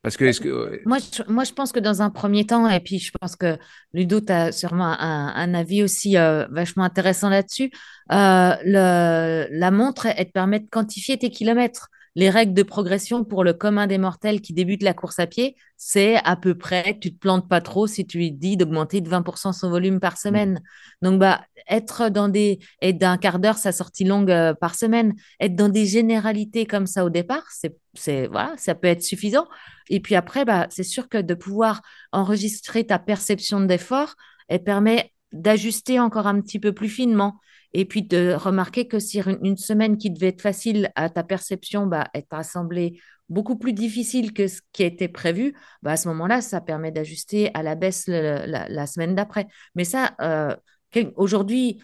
Parce que, est-ce que... Moi, je, moi, je pense que dans un premier temps, et puis je pense que Ludo, tu as sûrement un, un avis aussi vachement intéressant là-dessus, la montre, elle te permet de quantifier tes kilomètres les règles de progression pour le commun des mortels qui débute la course à pied, c'est à peu près, tu te plantes pas trop si tu lui dis d'augmenter de 20% son volume par semaine. Donc, bah, être dans des, être d'un quart d'heure sa sortie longue euh, par semaine, être dans des généralités comme ça au départ, c'est, c'est, voilà, ça peut être suffisant. Et puis après, bah, c'est sûr que de pouvoir enregistrer ta perception d'effort, elle permet d'ajuster encore un petit peu plus finement. Et puis de remarquer que si une semaine qui devait être facile à ta perception bah, est assemblée beaucoup plus difficile que ce qui était prévu, bah, à ce moment-là, ça permet d'ajuster à la baisse la, semaine d'après. Mais ça, euh, aujourd'hui,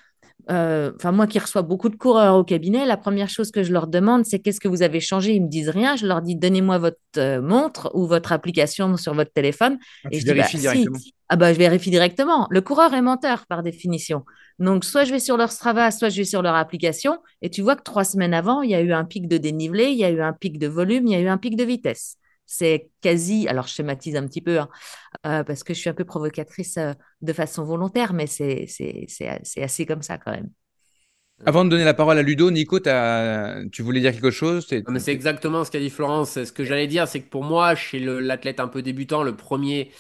euh, enfin moi qui reçois beaucoup de coureurs au cabinet, la première chose que je leur demande, c'est qu'est-ce que vous avez changé? Ils me disent rien. Je leur dis donnez-moi votre euh, montre ou votre application sur votre téléphone. Ah, et je bah, directement. Ah bah je vérifie directement. Le coureur est menteur par définition. Donc soit je vais sur leur Strava, soit je vais sur leur application, et tu vois que trois semaines avant, il y a eu un pic de dénivelé, il y a eu un pic de volume, il y a eu un pic de vitesse c'est quasi, alors je schématise un petit peu, hein, euh, parce que je suis un peu provocatrice euh, de façon volontaire, mais c'est assez comme ça quand même. Avant de donner la parole à Ludo, Nico, tu voulais dire quelque chose? C'est exactement ce qu'a dit Florence. Ce que j'allais dire, c'est que pour moi, chez l'athlète un peu débutant, le premier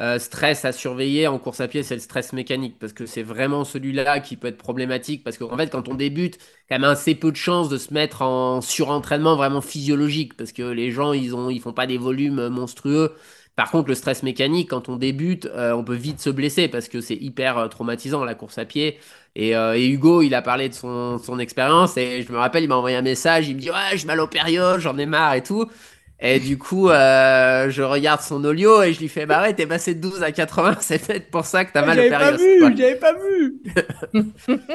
euh, stress à surveiller en course à pied, c'est le stress mécanique, parce que c'est vraiment celui-là qui peut être problématique, parce qu'en fait, quand on débute, quand même assez peu de chances de se mettre en surentraînement vraiment physiologique, parce que les gens, ils ont, ils font pas des volumes monstrueux. Par contre, le stress mécanique, quand on débute, euh, on peut vite se blesser, parce que c'est hyper euh, traumatisant la course à pied. Et, Hugo, il a parlé de son, son expérience, et je me rappelle, il m'a envoyé un message, il me dit ouais, je mal au période, j'en ai marre et tout. Et du coup, euh, je regarde son olio et je lui fais Bah ouais, t'es passé de 12 à 80, c'est peut-être pour ça que t'as mal au période. J'avais pas vu, j'avais pas vu.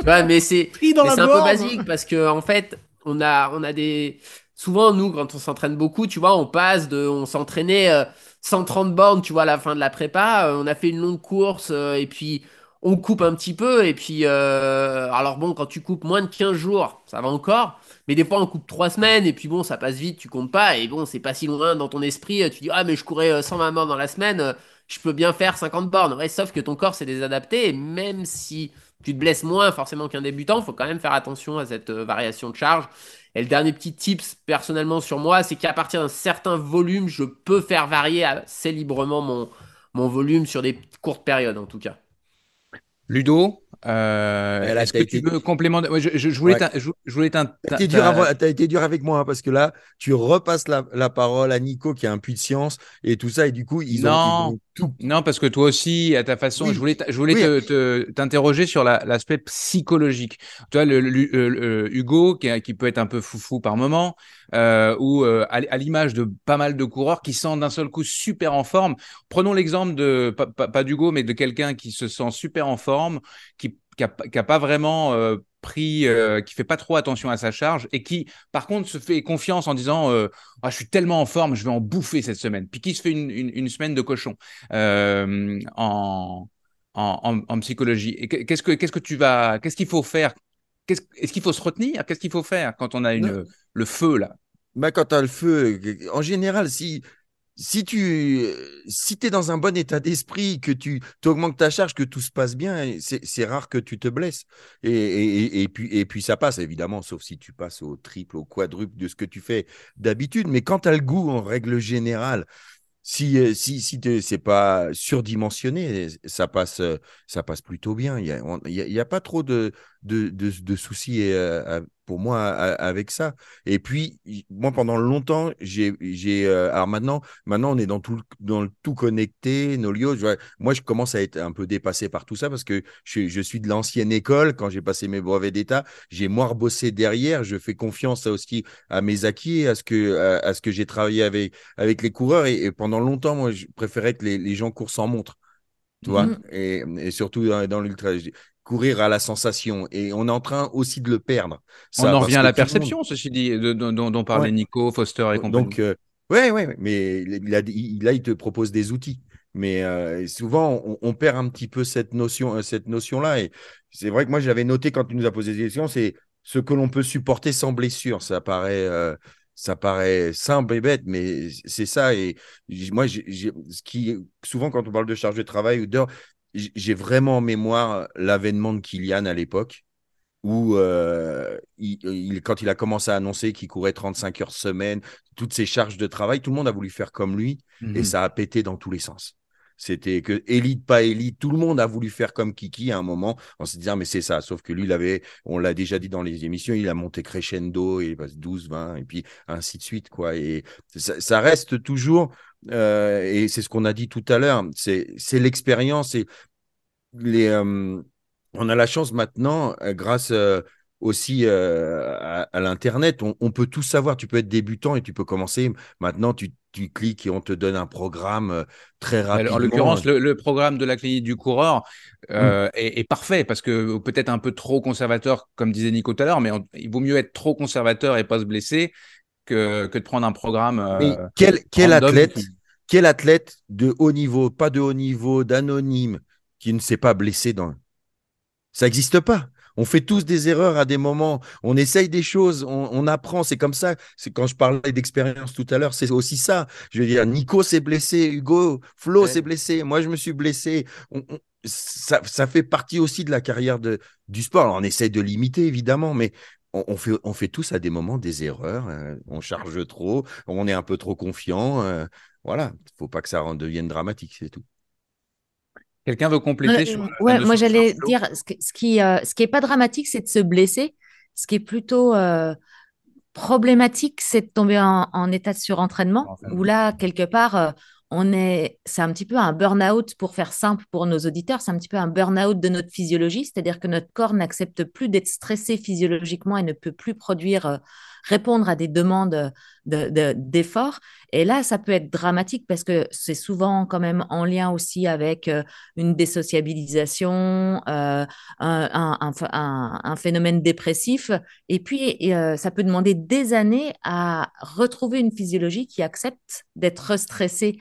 ouais, mais c'est un peu basique parce que en fait, on a, on a des. Souvent, nous, quand on s'entraîne beaucoup, tu vois, on passe de. On s'entraînait 130 euh, bornes, tu vois, à la fin de la prépa. Euh, on a fait une longue course et puis on coupe un petit peu. Et puis, alors bon, quand tu coupes moins de 15 jours, ça va encore. Mais des fois, on coupe trois semaines et puis bon, ça passe vite, tu comptes pas. Et bon, c'est pas si loin dans ton esprit. Tu dis, ah, mais je courais 120 euh, bornes dans la semaine, euh, je peux bien faire 50 bornes. Sauf que ton corps s'est désadapté. Et même si tu te blesses moins forcément qu'un débutant, il faut quand même faire attention à cette euh, variation de charge. Et le dernier petit tips personnellement sur moi, c'est qu'à partir d'un certain volume, je peux faire varier assez librement mon volume sur des courtes périodes en tout cas. Ludo, euh, Est-ce que tu veux complémenter? Je, je, je, voulais je, voulais T'as été, dur été dur avec moi hein, parce que là, tu repasses la, la, parole à Nico qui a un puits de science et tout ça. Et du coup, ils non, ont, tout. Non, parce que toi aussi, à ta façon, je voulais, je voulais te t'interroger sur l'aspect psychologique. Tu vois, le, le, Hugo qui, qui, peut être un peu foufou par moment, euh, ou euh, à, l'image de pas mal de coureurs qui sentent d'un seul coup super en forme. Prenons l'exemple de, pas, pas, pas d'Hugo, mais de quelqu'un qui se sent super en forme, qui qui n'a pas vraiment euh, pris, euh, qui fait pas trop attention à sa charge et qui, par contre, se fait confiance en disant euh, ah, Je suis tellement en forme, je vais en bouffer cette semaine. Puis qui se fait une, une, semaine de cochon en, en, en, psychologie. qu'est-ce que, qu'est-ce que tu vas, qu'est-ce qu'il faut faire? Est-ce qu'il faut se retenir? Qu'est-ce qu'il faut faire quand on a une, le feu là? Bah, Quand tu as le feu, en général, si si tu si es dans un bon état d'esprit, que tu augmentes ta charge, que tout se passe bien, c'est rare que tu te blesses. Et, et, puis, et puis ça passe, évidemment, sauf si tu passes au triple, au quadruple de ce que tu fais d'habitude. Mais quand tu as le goût, en règle générale, si, euh, si, si c'est pas surdimensionné, ça passe, euh, ça passe plutôt bien. Il n'y a, y a, pas trop de, de, de, soucis euh, pour moi avec ça. Et puis, moi, pendant longtemps, j'ai. alors maintenant, maintenant, on est dans tout, dans le tout connecté, nos lieux. moi, je commence à être un peu dépassé par tout ça parce que je, je suis de l'ancienne école. Quand j'ai passé mes brevets d'État, j'ai moins rebossé derrière. Je fais confiance aussi à mes acquis, à ce que, à, ce que j'ai travaillé avec, avec les coureurs. Et, pendant longtemps, moi, je préférais que les, les gens courent sans montre. Tu vois, mmh. et, et, surtout dans, dans l'ultra courir à la sensation. Et on est en train aussi de le perdre. on en revient à la perception, ceci dit, dont, parlait Nico, Foster et compagnie. Donc, euh, ouais, ouais, mais il là, il te propose des outils. Mais euh, souvent, on, perd un petit peu cette notion, euh, cette notion-là. Et c'est vrai que moi, j'avais noté quand tu nous as posé des questions, c'est ce que l'on peut supporter sans blessure. Ça paraît, ça paraît simple et bête, mais c'est ça. Et moi, ce qui, souvent, quand on parle de charge de travail ou d'heures, j'ai vraiment en mémoire l'avènement de Kylian à l'époque, où euh, il, quand il a commencé à annoncer qu'il courait 35 heures semaine, toutes ses charges de travail, tout le monde a voulu faire comme lui et mhm. ça a pété dans tous les sens. C'était que élite, pas élite, tout le monde a voulu faire comme Kiki à un moment en se disant, mais c'est ça. Sauf que lui, il on l'a déjà dit dans les émissions, il a monté crescendo, il passe 12, 20, et puis ainsi de suite, quoi. Et ça, reste toujours, euh, et c'est ce qu'on a dit tout à l'heure, c'est l'expérience et les, euh, on a la chance maintenant, euh, grâce aussi à, l'Internet, on, peut tout savoir. Tu peux être débutant et tu peux commencer. Maintenant, tu, tu cliques et on te donne un programme euh, très rapidement. En l'occurrence, le, programme de la clinique du coureur euh, mm. est, parfait parce que peut-être un peu trop conservateur, comme disait Nico tout à l'heure, mais il vaut mieux être trop conservateur et pas se blesser que, que de prendre un programme. Euh, quel, quel athlète, quel athlète de haut niveau, pas de haut niveau, d'anonyme, qui ne s'est pas blessé dans. Ça n'existe pas. On fait tous des erreurs à des moments. On essaye des choses, on, apprend. C'est comme ça. C'est quand je parlais d'expérience tout à l'heure, c'est aussi ça. Je veux dire, Nico s'est blessé, Hugo, Flo s'est blessé, moi je me suis blessé. ça, fait partie aussi de la carrière de, du sport. on essaye de limiter évidemment, mais on, fait, on fait tous à des moments des erreurs. Hein. On charge trop, on est un peu trop confiant. Euh, voilà, il faut pas que ça devienne dramatique, c'est tout. Quelqu'un veut compléter sur Ouais, moi j'allais dire, ce, qui, euh, ce qui est pas dramatique, c'est de se blesser. Ce qui est plutôt euh, problématique, c'est de tomber en, état de surentraînement, où là, quelque part, euh, on est, c'est un petit peu un burn-out, pour faire simple pour nos auditeurs, c'est un petit peu un burn-out de notre physiologie, c'est-à-dire que notre corps n'accepte plus d'être stressé physiologiquement et ne peut plus produire répondre à des demandes d'efforts. et là, ça peut être dramatique parce que c'est souvent quand même en lien aussi avec euh, une désociabilisation, euh, un, phénomène dépressif. Et puis, euh, ça peut demander des années à retrouver une physiologie qui accepte d'être stressée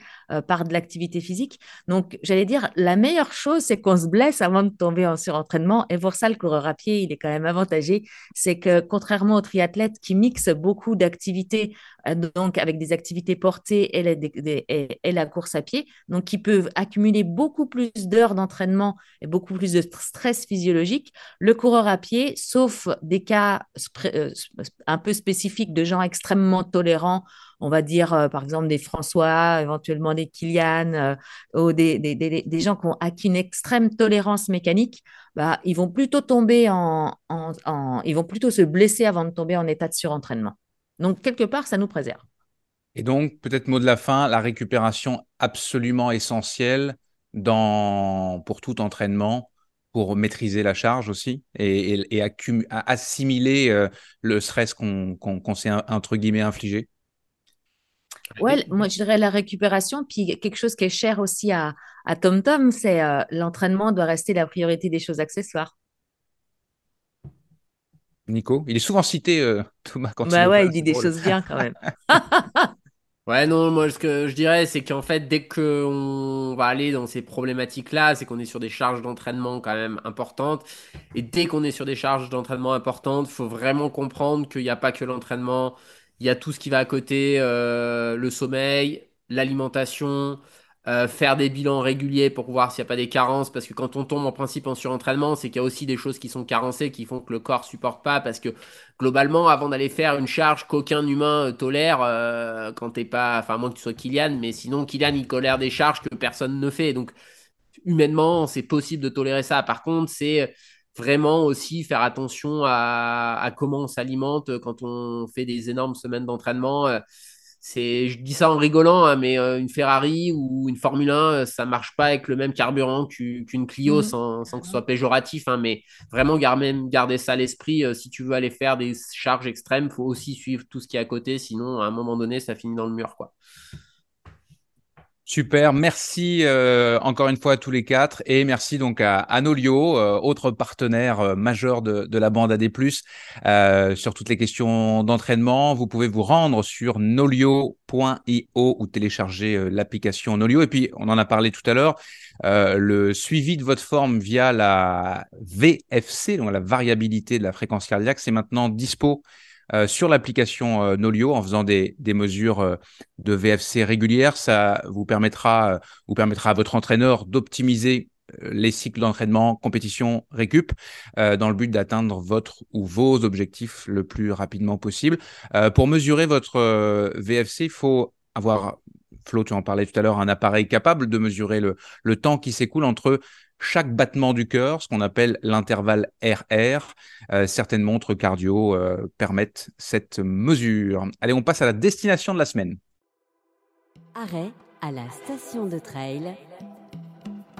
par de l'activité physique. Donc, j'allais dire, la meilleure chose, c'est qu'on se blesse avant de tomber en surentraînement. Et pour ça, le coureur à pied, il est quand même avantagé. C'est que contrairement aux triathlètes qui beaucoup d'activités, euh, donc avec des activités portées et la, et, la, course à pied, donc qui peuvent accumuler beaucoup plus d'heures d'entraînement et beaucoup plus de stress physiologique. Le coureur à pied, sauf des cas euh, un peu spécifiques de gens extrêmement tolérants, on va dire euh, par exemple des François, éventuellement des Kylian, ou des, des, des, gens qui ont acquis une extrême tolérance mécanique, bah, ils vont plutôt tomber en, ils vont plutôt se blesser avant de tomber en état de surentraînement. Donc, quelque part, ça nous préserve. Et donc, peut-être mot de la fin, la récupération absolument essentielle dans, pour tout entraînement, pour maîtriser la charge aussi et, assimiler euh, le stress qu'on s'est, entre guillemets, infligé. Ouais, moi je dirais la récupération, puis quelque chose qui est cher aussi à, à Tom Tom, c'est euh, l'entraînement doit rester la priorité des choses accessoires. Nico, il est souvent cité, euh, <laughs> Thomas. Quand bah ouais, il dit des choses bien quand même. <laughs> <laughs> ouais, non, moi ce que je dirais, c'est qu'en fait, dès qu'on va aller dans ces problématiques-là, c'est qu'on est sur des charges d'entraînement quand même importantes. Et dès qu'on est sur des charges d'entraînement importantes, il faut vraiment comprendre qu'il n'y a pas que l'entraînement il y a tout ce qui va à côté, euh, le sommeil, l'alimentation, euh, faire des bilans réguliers pour voir s'il n'y a pas des carences, parce que quand on tombe en principe en surentraînement, c'est qu'il y a aussi des choses qui sont carencées, qui font que le corps supporte pas, parce que globalement, avant d'aller faire une charge qu'aucun humain euh, tolère, quand t'es pas, enfin, moins que tu sois Kylian, mais sinon, Kylian, il tolère des charges que personne ne fait. Donc, humainement, c'est possible de tolérer ça. Par contre, c'est vraiment aussi faire attention à, à comment on s'alimente quand on fait des énormes semaines d'entraînement c'est, je dis ça en rigolant, hein, mais euh, une Ferrari ou une Formule 1, euh, ça marche pas avec le même carburant qu'une Clio, mhm. sans, que ce soit péjoratif. Hein, mais vraiment, garder, garder ça à l'esprit. Euh, si tu veux aller faire des charges extrêmes, faut aussi suivre tout ce qui est à côté. Sinon, à un moment donné, ça finit dans le mur. quoi. Super, merci euh, encore une fois à tous les quatre et merci donc à, à Nolio, euh, autre partenaire euh, majeur de, de, la bande AD+, sur toutes les questions d'entraînement. Vous pouvez vous rendre sur nolio.io ou télécharger l'application Nolio. Et puis, on en a parlé tout à l'heure, le suivi de votre forme via la VFC, donc la variabilité de la fréquence cardiaque, c'est maintenant dispo euh, sur l'application euh, Nolio en faisant des, mesures euh, de VFC régulières. Ça vous permettra, vous permettra à votre entraîneur d'optimiser les cycles d'entraînement, compétition, récup, dans le but d'atteindre votre ou vos objectifs le plus rapidement possible. pour mesurer votre VFC, il faut avoir Flo, tu en parlais tout à l'heure, un appareil capable de mesurer le temps qui s'écoule entre chaque battement du cœur, ce qu'on appelle l'intervalle RR. Euh, certaines montres cardio euh, permettent cette mesure. Allez, on passe à la destination de la semaine. Arrêt à la station de trail.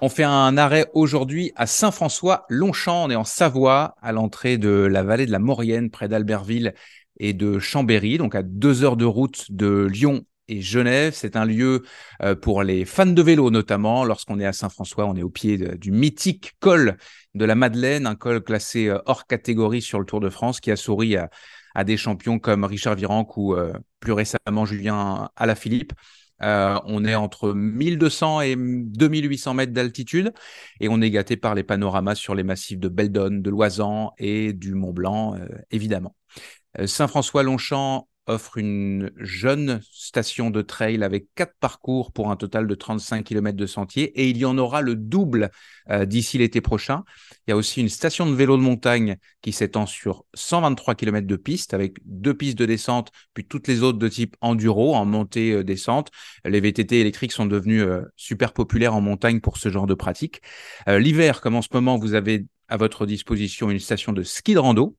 On fait un arrêt aujourd'hui à Saint-François-Longchamp. On est en Savoie, à l'entrée de la vallée de la Maurienne, près d'Albertville et de Chambéry, donc à deux heures de route de Lyon et Genève. C'est un lieu euh, pour les fans de vélo notamment. Lorsqu'on est à Saint-François, on est au pied du mythique col de la Madeleine, un col classé euh, hors catégorie sur le Tour de France qui a souri à, des champions comme Richard Virenque ou euh, plus récemment Julien Alaphilippe. On est entre 1200 et 2800 mètres d'altitude et on est gâté par les panoramas sur les massifs de Beldon, de Loisan et du Mont Blanc, évidemment. Saint-François-Longchamp offre une jeune station de trail avec quatre parcours pour un total de 35 km de sentier et il y en aura le double euh, d'ici l'été prochain. Il y a aussi une station de vélo de montagne qui s'étend sur 123 km de piste avec deux pistes de descente puis toutes les autres de type enduro en montée euh, descente. Les VTT électriques sont devenus euh, super populaires en montagne pour ce genre de pratique. L'hiver, comme en ce moment, vous avez à votre disposition une station de ski de rando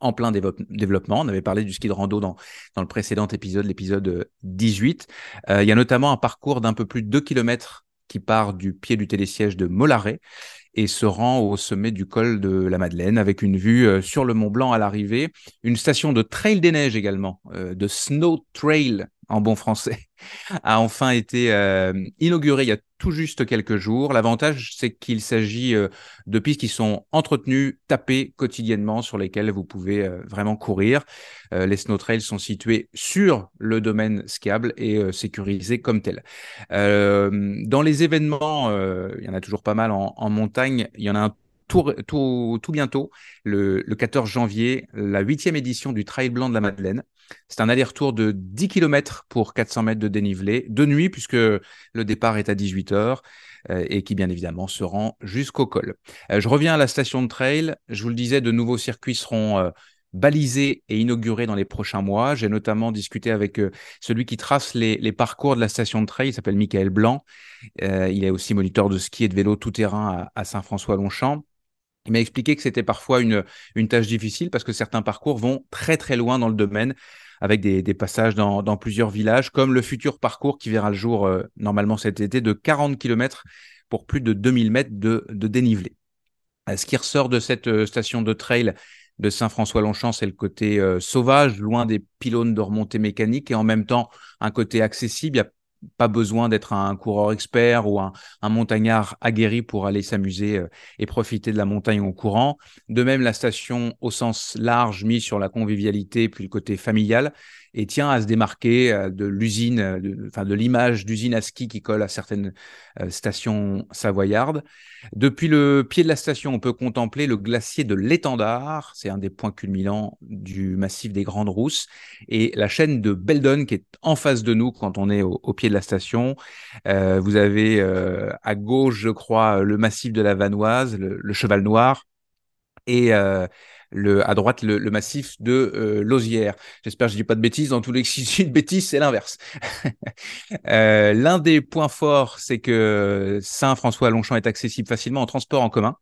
en plein développement. On avait parlé du ski de rando dans, dans le précédent épisode, l'épisode 18. Euh, il y a notamment un parcours d'un peu plus de 2 km qui part du pied du télésiège de Mollaret et se rend au sommet du col de la Madeleine avec une vue euh, sur le Mont Blanc à l'arrivée, une station de trail des neiges également, euh, de snow trail en bon français, <laughs> a enfin été euh, inauguré il y a tout juste quelques jours. L'avantage, c'est qu'il s'agit euh, de pistes qui sont entretenues, tapées quotidiennement, sur lesquelles vous pouvez euh, vraiment courir. les snow trails sont situés sur le domaine skiable et sécurisés comme tel. dans les événements, il y en a toujours pas mal en, montagne. Il y en a un tout, bientôt, le, le 14 janvier, la huitième édition du Trail Blanc de la Madeleine. C'est un aller-retour de 10 km pour 400 mètres de dénivelé, de nuit, puisque le départ est à 18 heures euh, et qui, bien évidemment, se rend jusqu'au col. Euh, je reviens à la station de trail. Je vous le disais, de nouveaux circuits seront euh, balisés et inaugurés dans les prochains mois. J'ai notamment discuté avec celui qui trace les, parcours de la station de trail. Il s'appelle Michael Blanc. il est aussi moniteur de ski et de vélo tout-terrain à, à Saint-François-Longchamp. Il m'a expliqué que c'était parfois une, tâche difficile parce que certains parcours vont très très loin dans le domaine avec des, passages dans, plusieurs villages, comme le futur parcours qui verra le jour euh, normalement cet été de 40 km pour plus de 2000 mètres de, dénivelé. Euh, ce qui ressort de cette euh, station de trail de Saint-François-Longchamp, c'est le côté sauvage, loin des pylônes de remontée mécanique et en même temps un côté accessible. Il pas besoin d'être un coureur expert ou un, montagnard aguerri pour aller s'amuser euh, et profiter de la montagne en courant. De même, la station au sens large mise sur la convivialité puis le côté familial et tient à se démarquer euh, de l'usine, euh, enfin de, l'image d'usine à ski qui colle à certaines euh, stations savoyardes. Depuis le pied de la station, on peut contempler le glacier de l'Étendard, c'est un des points culminants du massif des Grandes Rousses, et la chaîne de Beldon qui est en face de nous quand on est au, pied de la station. vous avez à gauche, je crois, le massif de la Vanoise, le, Cheval Noir, et le, à droite le, massif de euh, Lausière. J'espère que je dis pas de bêtises. Dans tous les cas, <laughs> si je dis de bêtises, c'est l'inverse. <laughs> euh, L'un des points forts, c'est que Saint-François-Longchamp est accessible facilement en transport en commun.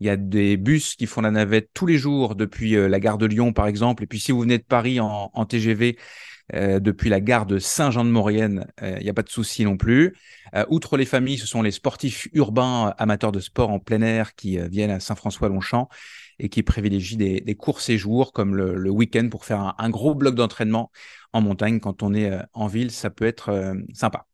Il y a des bus qui font la navette tous les jours depuis euh, la gare de Lyon, par exemple. Et puis, si vous venez de Paris en, TGV, euh, depuis la gare de Saint-Jean-de-Maurienne, il euh, n'y a pas de souci non plus. Euh, outre les familles, ce sont les sportifs urbains amateurs de sport en plein air qui viennent à Saint-François-Longchamp et qui privilégient des, des courts séjours comme le, week-end pour faire un, gros bloc d'entraînement en montagne. Quand on est en ville, ça peut être sympa.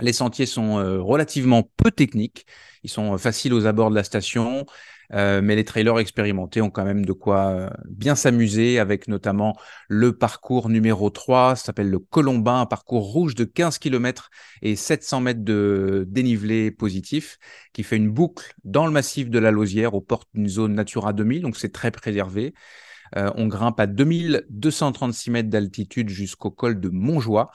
Les sentiers sont relativement peu techniques. Ils sont faciles aux abords de la station. Euh, mais les trailers expérimentés ont quand même de quoi euh, bien s'amuser avec notamment le parcours numéro 3, ça s'appelle le Colombin, un parcours rouge de 15 km et 700 mètres de dénivelé positif qui fait une boucle dans le massif de la Lausière aux portes d'une zone Natura 2000, donc c'est très préservé. Euh, on grimpe à 2236 mètres d'altitude jusqu'au col de Montjoie.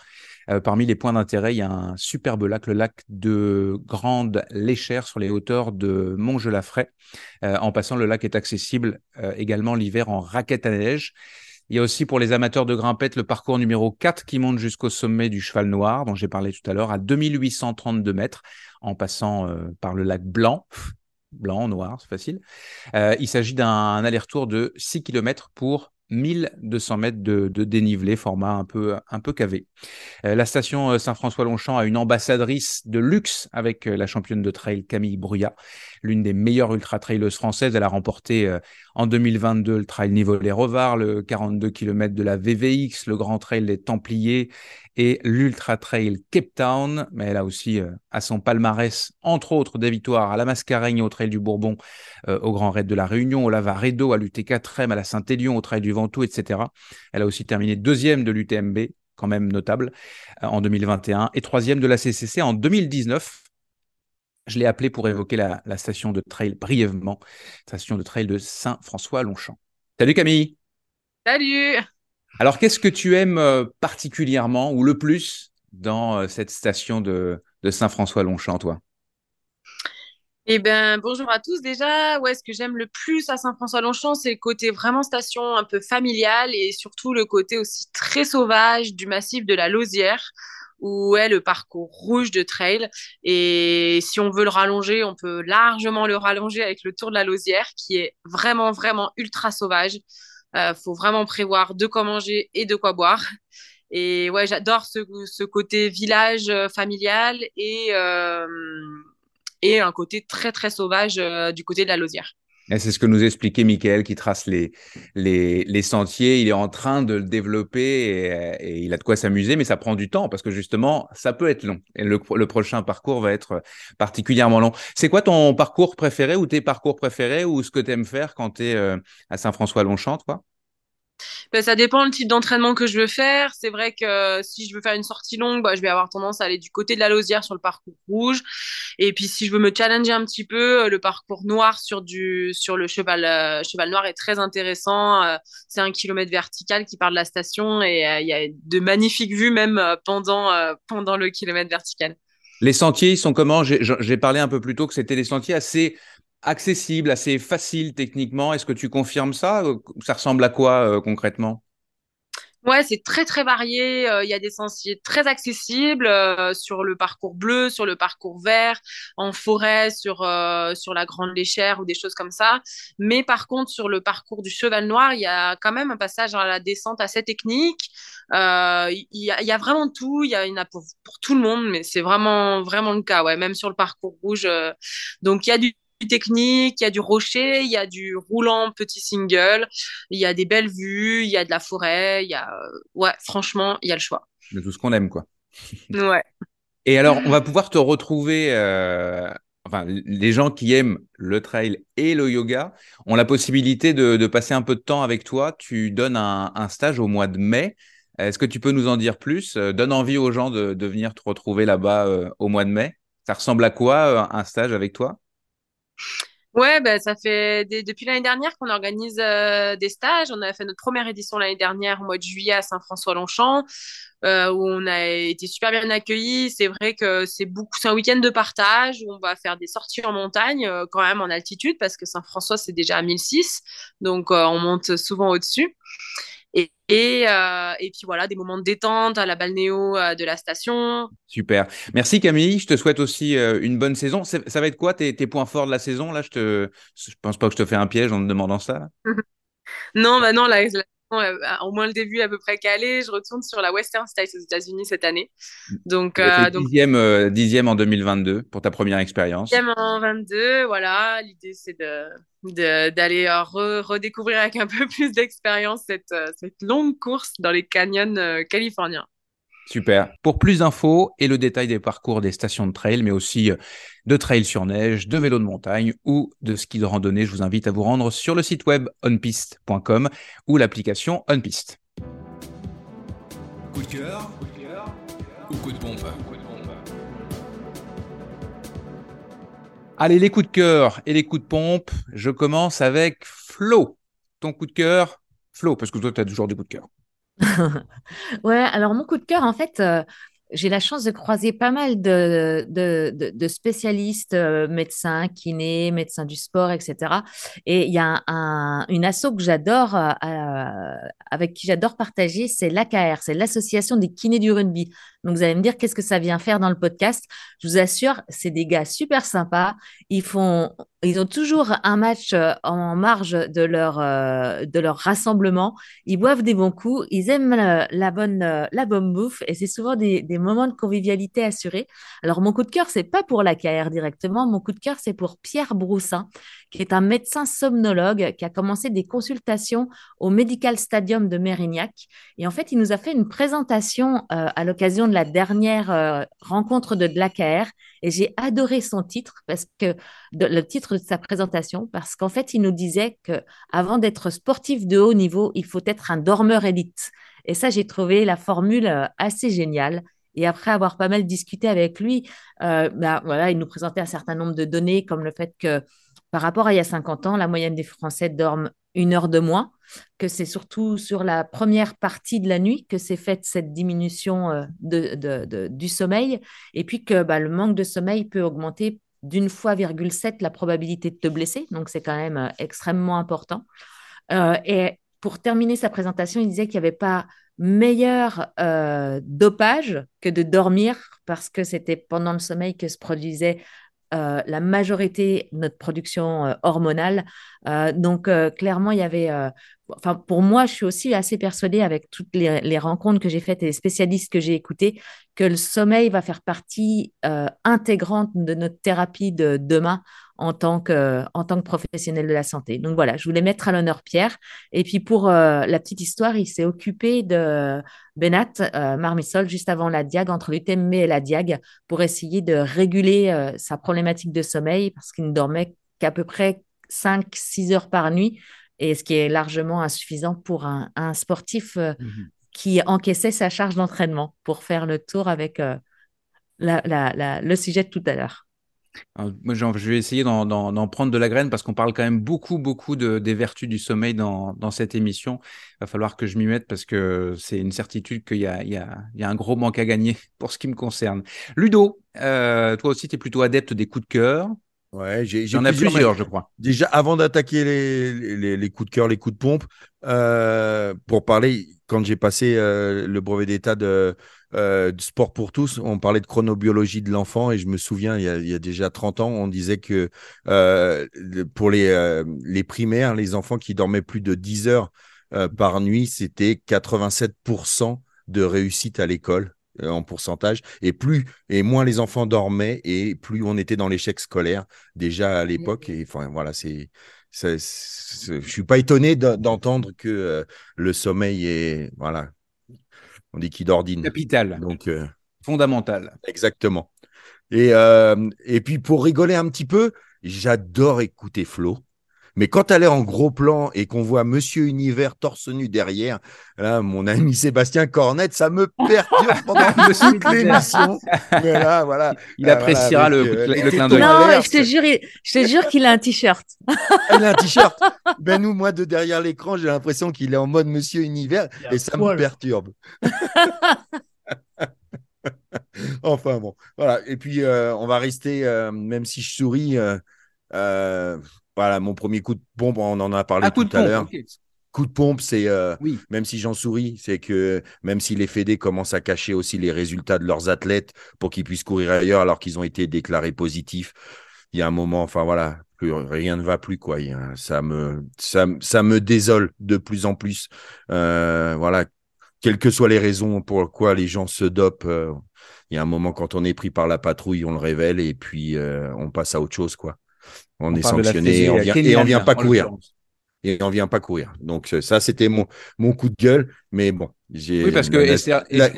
Euh, parmi les points d'intérêt, il y a un superbe lac, le lac de Grande Léchère sur les hauteurs de Montgelafray. Euh, en passant, le lac est accessible euh, également l'hiver en raquette à neige. Il y a aussi pour les amateurs de grimpette le parcours numéro 4 qui monte jusqu'au sommet du Cheval Noir, dont j'ai parlé tout à l'heure, à 2832 mètres, en passant par le lac Blanc. Blanc, noir, c'est facile. il s'agit d'un aller-retour de 6 km pour 1200 mètres de, dénivelé, format un peu, un peu cavé. Euh, la station euh, Saint-François-Longchamp a une ambassadrice de luxe avec euh, la championne de trail Camille Brouillat, l'une des meilleures ultra-traileuses françaises. Elle a remporté en 2022 le trail Niveau-les-Revards, le 42 km de la VVX, le grand trail des Templiers et l'Ultra Trail Cape Town. Mais elle a aussi à son palmarès, entre autres, des victoires à la Mascareigne, au Trail du Bourbon, au Grand Raid de la Réunion, au Lavaredo, à l'UT4M, à la Saint-Élion, au Trail du Ventoux, etc. Elle a aussi terminé deuxième de l'UTMB, quand même notable, en 2021, et troisième de la CCC en 2019. Je l'ai appelé pour évoquer la, la, station de trail brièvement, station de trail de Saint-François-Longchamp. Salut Camille Salut alors, qu'est-ce que tu aimes euh, particulièrement ou le plus dans euh, cette station de, Saint-François-Longchamp, toi? Eh bien, bonjour à tous déjà. Ouais, ce que j'aime le plus à Saint-François-Longchamp, c'est le côté vraiment station un peu familiale et surtout le côté aussi très sauvage du massif de la Lausière où est le parcours rouge de trail. Et si on veut le rallonger, on peut largement le rallonger avec le tour de la Lausière qui est vraiment, vraiment ultra sauvage. Euh, faut vraiment prévoir de quoi manger et de quoi boire. Et ouais, j'adore ce, ce, côté village euh, familial et, euh, et un côté très, très sauvage du côté de la Lausière. C'est ce que nous expliquait Michael qui trace les, les, les, sentiers. Il est en train de le développer et, il a de quoi s'amuser, mais ça prend du temps parce que justement, ça peut être long. Et le, le prochain parcours va être particulièrement long. C'est quoi ton parcours préféré ou tes parcours préférés ou ce que tu aimes faire quand tu es euh, à Saint-François-Longchamp, toi? Ben, ça dépend le type d'entraînement que je veux faire. C'est vrai que si je veux faire une sortie longue, bah, je vais avoir tendance à aller du côté de la Lausière sur le parcours rouge. Et puis si je veux me challenger un petit peu, euh, le parcours noir sur, du, sur le cheval, euh, cheval noir est très intéressant. Euh, c'est un kilomètre vertical qui part de la station et il y a de magnifiques vues même pendant, pendant le kilomètre vertical. Les sentiers sont comment? J'ai parlé un peu plus tôt que c'était des sentiers assez accessible, assez facile techniquement. Est-ce que tu confirmes ça? Ça ressemble à quoi euh, concrètement? Ouais, c'est très très varié. Euh, il y a des sentiers très accessibles euh, sur le parcours bleu, sur le parcours vert, en forêt, sur sur la Grande Léchère ou des choses comme ça. Mais par contre, sur le parcours du Cheval Noir, il y a quand même un passage à la descente assez technique. Il y, a, vraiment tout. Il y, a, a pour, pour, tout le monde, mais c'est vraiment vraiment le cas. Ouais, même sur le parcours rouge. donc il y a du technique, il y a du rocher, il y a du roulant petit single, il y a des belles vues, il y a de la forêt, il y a euh, ouais, franchement, il y a le choix. De tout ce qu'on aime quoi. <laughs> ouais. Et alors, on va pouvoir te retrouver euh, enfin les gens qui aiment le trail et le yoga ont la possibilité de, passer un peu de temps avec toi. Tu donnes un, stage au mois de mai Est-ce que tu peux nous en dire plus? Donne envie aux gens de, de venir te retrouver là-bas au mois de mai. Ça ressemble à quoi un stage avec toi? Ouais, bah, ça fait depuis l'année dernière qu'on organise euh, des stages. On a fait notre première édition l'année dernière au mois de juillet à Saint-François-Longchamp, euh, où on a été super bien accueillis. C'est vrai que c'est beaucoup, un week-end de partage où on va faire des sorties en montagne, euh, quand même en altitude, parce que Saint-François c'est déjà à 1006, donc on monte souvent au-dessus. Et, et, euh, et, puis voilà, des moments de détente à la balnéo euh, de la station. Super. Merci Camille. Je te souhaite aussi euh, une bonne saison. Ça va être quoi tes, tes, points forts de la saison Là, je te, je pense pas que je te fais un piège en te demandant ça. <laughs> non, bah non, la, au moins le début à peu près calé. Je retourne sur la Western States aux États-Unis cette année. Donc, euh, donc... Dixième, euh, dixième en 2022 pour ta première expérience. Dixième en 22, voilà. L'idée c'est de, d'aller euh, redécouvrir avec un <laughs> peu plus d'expérience cette, cette longue course dans les canyons californiens. Super. Pour plus d'infos et le détail des parcours des stations de trail, mais aussi euh, de trail sur neige, de vélo de montagne ou de ski de randonnée, je vous invite à vous rendre sur le site web onpiste.com ou l'application OnPiste. Coup de cœur, ou coup de pompe Allez, les coups de cœur et les coups de pompe, je commence avec Flo. Ton coup de cœur, Flo, parce que toi, tu as toujours des coups de cœur. <laughs> ouais, alors mon coup de cœur, en fait, euh, j'ai la chance de croiser pas mal de, de, spécialistes, euh, médecins, kinés, médecins du sport, etc. Et il y a un, une asso que j'adore, euh, avec qui j'adore partager, c'est l'AKR, c'est l'Association des kinés du rugby. Donc, vous allez me dire qu'est-ce que ça vient faire dans le podcast? Je vous assure, c'est des gars super sympas. Ils font, ils ont toujours un match euh, en marge de leur, euh, de leur rassemblement. Ils boivent des bons coups. Ils aiment la, bonne, euh, la bonne bouffe et c'est souvent des, des, moments de convivialité assurés. Alors, mon coup de cœur, c'est pas pour la KR directement. Mon coup de cœur, c'est pour Pierre Broussin, qui est un médecin somnologue qui a commencé des consultations au Medical Stadium de Mérignac. Et en fait, il nous a fait une présentation à l'occasion de la dernière euh, rencontre de l'AKR et j'ai adoré son titre parce que le titre de sa présentation parce qu'en fait il nous disait que avant d'être sportif de haut niveau il faut être un dormeur élite. Et ça j'ai trouvé la formule euh, assez géniale. Et après avoir pas mal discuté avec lui, euh, bah, voilà, il nous présentait un certain nombre de données, comme le fait que par rapport à il y a 50 ans, la moyenne des Français dorment une heure de moins, que c'est surtout sur la première partie de la nuit que s'est faite cette diminution euh, du sommeil, et puis que bah, le manque de sommeil peut augmenter d'une fois, 7 la probabilité de te blesser, donc c'est quand même euh, extrêmement important. Euh, et pour terminer sa présentation, il disait qu'il n'y avait pas meilleur dopage que de dormir parce que c'était pendant le sommeil que se produisait euh, la majorité de notre production euh, hormonale. Euh, donc, clairement, il y avait. Enfin, pour moi, je suis aussi assez persuadée avec toutes les, rencontres que j'ai faites et les spécialistes que j'ai écoutés que le sommeil va faire partie intégrante de notre thérapie de demain en tant que, en tant que professionnel de la santé. Donc voilà, je voulais mettre à l'honneur Pierre. Et puis pour euh, la petite histoire, il s'est occupé de Benat euh, Marmisol juste avant la diag, entre l'UTMB et la diag, pour essayer de réguler euh, sa problématique de sommeil parce qu'il ne dormait qu'à peu près 5-6 heures par nuit, et ce qui est largement insuffisant pour un, sportif mmh qui encaissait sa charge d'entraînement pour faire le tour avec le sujet de tout à l'heure moi, je vais essayer d'en prendre de la graine parce qu'on parle quand même beaucoup, beaucoup de, des vertus du sommeil dans, dans cette émission. Il va falloir que je m'y mette parce que c'est une certitude qu'il y a, y, y un gros manque à gagner <laughs> pour ce qui me concerne. Ludo, euh, toi aussi, tu es plutôt adepte des coups de cœur. Ouais, j'en ai plusieurs, je crois. Déjà, avant d'attaquer les, les, les, coups de cœur, les coups de pompe, euh, pour parler, quand j'ai passé euh, le brevet d'état de, euh, sport pour tous, on parlait de chronobiologie de l'enfant et je me souviens, il y, a, il y, a, déjà 30 ans, on disait que euh, pour les, euh, les primaires, les enfants qui dormaient plus de 10 heures par nuit, c'était 87% de réussite à l'école en pourcentage. Et plus et moins les enfants dormaient et plus on était dans l'échec scolaire déjà à l'époque. Et enfin voilà c'est je suis pas étonné d'entendre que le sommeil est voilà on dit qui d'ordine. Capital. Donc, euh, Fondamental. Exactement. Et, euh, et puis pour rigoler un petit peu, j'adore écouter Flo. Mais quand elle est en gros plan et qu'on voit Monsieur Univers torse nu derrière, là, mon ami <laughs> Sébastien Cornette, ça me perturbe pendant <laughs> toute l'émission. <laughs> Mais là, voilà. Il appréciera le, euh, le clin d'œil. Non, je te jure, il- je te jure qu'il a un t-shirt. Il a un t-shirt. Ben nous, moi, de derrière l'écran, j'ai l'impression qu'il est en mode Monsieur Univers et ça me perturbe. enfin bon, voilà. Et puis, euh, on va rester, euh, même si je souris, euh, euh, voilà, mon premier coup de pompe, on en a parlé coup tout à l'heure. Coup de pompe, c'est euh, Oui. même si j'en souris, c'est que même si les fédés commencent à cacher aussi les résultats de leurs athlètes pour qu'ils puissent courir ailleurs alors qu'ils ont été déclarés positifs, il y a un moment, enfin voilà, plus, rien ne va plus quoi. A- ça me ça, me- ça me désole de plus en plus. Euh, voilà, quelles que soient les raisons pour quoi les gens se dopent, euh, il y a un moment quand on est pris par la patrouille, on le révèle et puis euh, on passe à autre chose quoi. On, est sanctionné et on vient, Kenny et on vient Hammer, pas courir et on vient pas courir. Donc euh, ça, c'était mon, mon coup de gueule. Mais bon, j'ai. Oui, parce que la- Esther, la-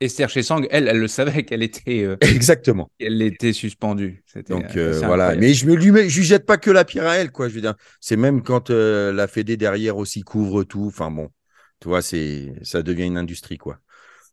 Esther Chesang, elle, elle le savait qu'elle était, euh, Exactement. qu'elle était suspendue. C'était, Donc euh, voilà. incroyable. Mais je me lui mets, je lui jette pas que la pierre à elle, quoi. Je veux dire, c'est même quand euh, la Fédé derrière aussi couvre tout. Enfin bon, tu vois, c'est, ça devient une industrie, quoi.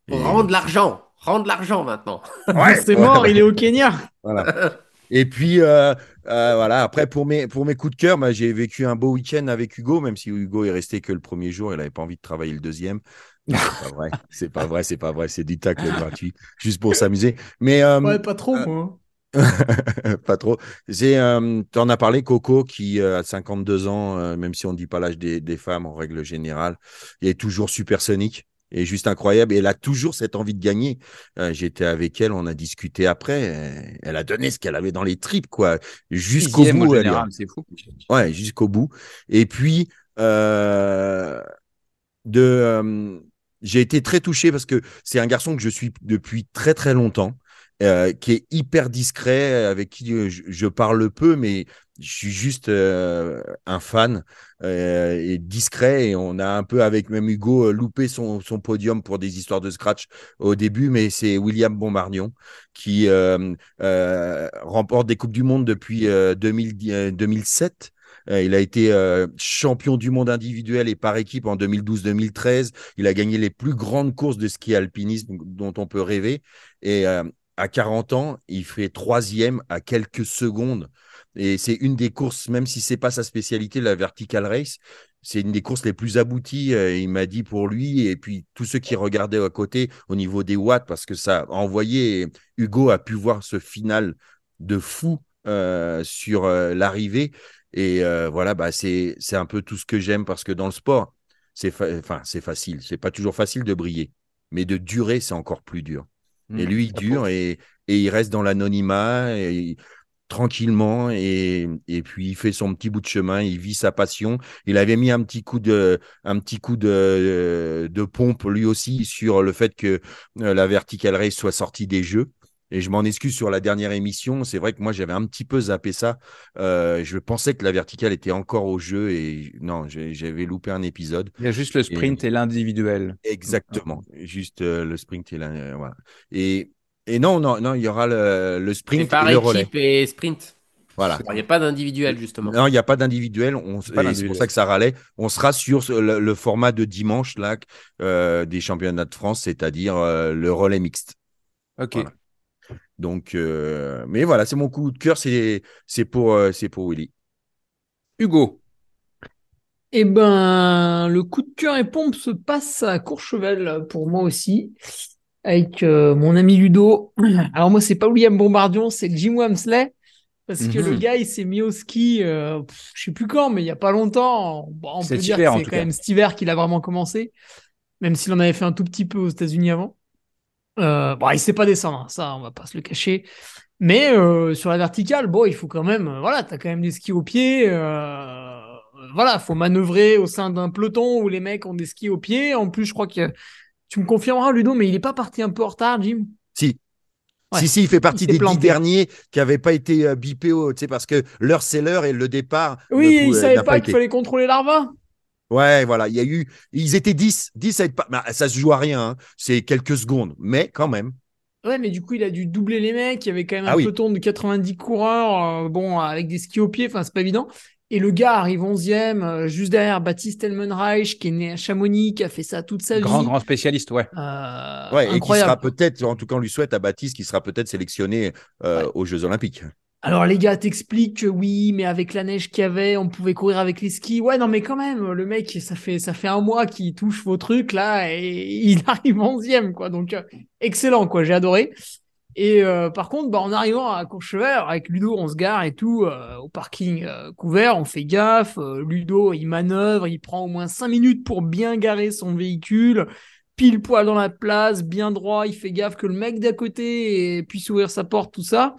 Et- Rends de l'argent. Rends de l'argent maintenant. <laughs> c'est mort, il est au Kenya. Voilà. <laughs> Et puis euh, euh, voilà, après pour mes pour mes coups de cœur, bah, j'ai vécu un beau week-end avec Hugo, même si Hugo est resté que le premier jour, il n'avait pas envie de travailler le deuxième. <laughs> C'est pas vrai, c'est pas vrai, c'est pas vrai, c'est du tacle gratuit, juste pour s'amuser. Mais euh, Ouais, pas trop, moi. <laughs> pas trop. C'est, euh, tu en as parlé, Coco, qui euh, a 52 ans, euh, même si on ne dit pas l'âge des, des femmes en règle générale, il est toujours supersonique et juste incroyable. Et elle a toujours cette envie de gagner. Euh, J'étais avec elle, on a discuté après. euh, Elle a donné ce qu'elle avait dans les tripes, quoi, jusqu'au bout. c'est fou. Ouais, jusqu'au bout. Et puis, euh, de, euh, j'ai été très touché parce que c'est un garçon que je suis depuis très très longtemps, euh, qui est hyper discret, avec qui je, je parle peu, mais je suis juste euh, un fan euh, et discret. Et on a un peu avec même Hugo euh, loupé son, podium pour des histoires de scratch au début, mais c'est William Bombardion qui remporte des coupes du monde depuis euh, 2010, euh, 2007. Euh, il a été champion du monde individuel et par équipe en 2012-2013. Il a gagné les plus grandes courses de ski alpinisme dont on peut rêver. Et à 40 ans, il fait troisième à quelques secondes. Et c'est une des courses, même si c'est pas sa spécialité, la vertical race, c'est une des courses les plus abouties. euh, il m'a dit pour lui et puis tous ceux qui regardaient à côté au niveau des watts, parce que ça a envoyé. Hugo a pu voir ce final de fou euh, sur euh, l'arrivée. Et voilà, bah, c'est c'est un peu tout ce que j'aime parce que dans le sport, c'est fa- enfin c'est facile. C'est pas toujours facile de briller, mais de durer, c'est encore plus dur. Et Mmh, lui, il dure et, et il reste dans l'anonymat et il- tranquillement et, et puis il fait son petit bout de chemin, il vit sa passion. Il avait mis un petit coup de, un petit coup de, de pompe lui aussi sur le fait que euh, la Vertical Race soit sortie des jeux. Et je m'en excuse sur la dernière émission. C'est vrai que moi, j'avais un petit peu zappé ça. Euh, je pensais que la verticale était encore au jeu et non, j'avais loupé un épisode. Il y a juste le sprint et, l'individuel. Exactement. Juste euh, le sprint et voilà. Et, et non, non, non, il y aura le, sprint par et le relais. équipe et sprint. Voilà. Il n'y a pas d'individuel, justement. Non, il n'y a pas d'individuel. C'est pour ça que ça râlait. On sera sur le, le format de dimanche là, euh, des championnats de France, c'est-à-dire euh, le relais mixte. Ok. Voilà. Donc, euh, mais voilà, c'est mon coup de cœur, c'est c'est pour, euh, c'est pour Willy. Hugo. Eh ben, le coup de cœur et pompe se passe à Courchevel pour moi aussi, avec euh, mon ami Ludo. Alors moi, c'est pas William Bombardion, c'est Jim Wamsley, parce que Mhm. le gars, il s'est mis au ski, euh, pff, je sais plus quand, mais il y a pas longtemps. Bon, on peut dire hiver, que c'est quand cas. même cet hiver qu'il a vraiment commencé, même s'il en avait fait un tout petit peu aux États-Unis avant. Euh, bon, il sait pas descendre, hein, ça, on va pas se le cacher. Mais euh, sur la verticale, bon, il faut quand même, euh, voilà, t'as quand même des skis au pied. Euh, voilà, faut manœuvrer au sein d'un peloton où les mecs ont des skis au pied. En plus, je crois que tu me confirmeras, Ludo, mais il est pas parti un peu en retard, Jim? Si. Ouais. Si, si, il fait partie Il des dix derniers qui n'avaient pas été euh, bipés, tu sais, parce que l'heure c'est l'heure et le départ. Oui, ne il pouvait- savait n'a pas qu'il fallait contrôler l'arva. Ouais, voilà, il y a eu, ils étaient 10, 10 à être pas, bah, ça se joue à rien, hein. c'est quelques secondes, mais quand même. Ouais, mais du coup, il a dû doubler les mecs. Il y avait quand même un Ah oui. peloton de 90 coureurs, euh, bon, avec des skis au pied. Enfin, c'est pas évident. Et le gars arrive 11e, juste derrière Baptiste Elmenreich, qui est né à Chamonix, qui a fait ça toute sa vie. Grand, grand spécialiste, ouais. ouais, et qui sera peut-être, en tout cas, on lui souhaite à Baptiste, qui sera peut-être sélectionné aux Jeux Olympiques. Alors les gars t'expliquent que oui, mais avec la neige qu'il y avait, on pouvait courir avec les skis. Ouais, non mais quand même, le mec, ça fait ça fait un mois qu'il touche vos trucs là et <laughs> il arrive onzième quoi. Donc euh, excellent quoi, j'ai adoré. Et euh, par contre, bah, en arrivant à Courchevel, avec Ludo, on se gare et tout euh, au parking couvert, on fait gaffe. Ludo, il manœuvre, il prend au moins cinq minutes pour bien garer son véhicule, pile poil dans la place, bien droit. Il fait gaffe que le mec d'à côté puisse ouvrir sa porte, tout ça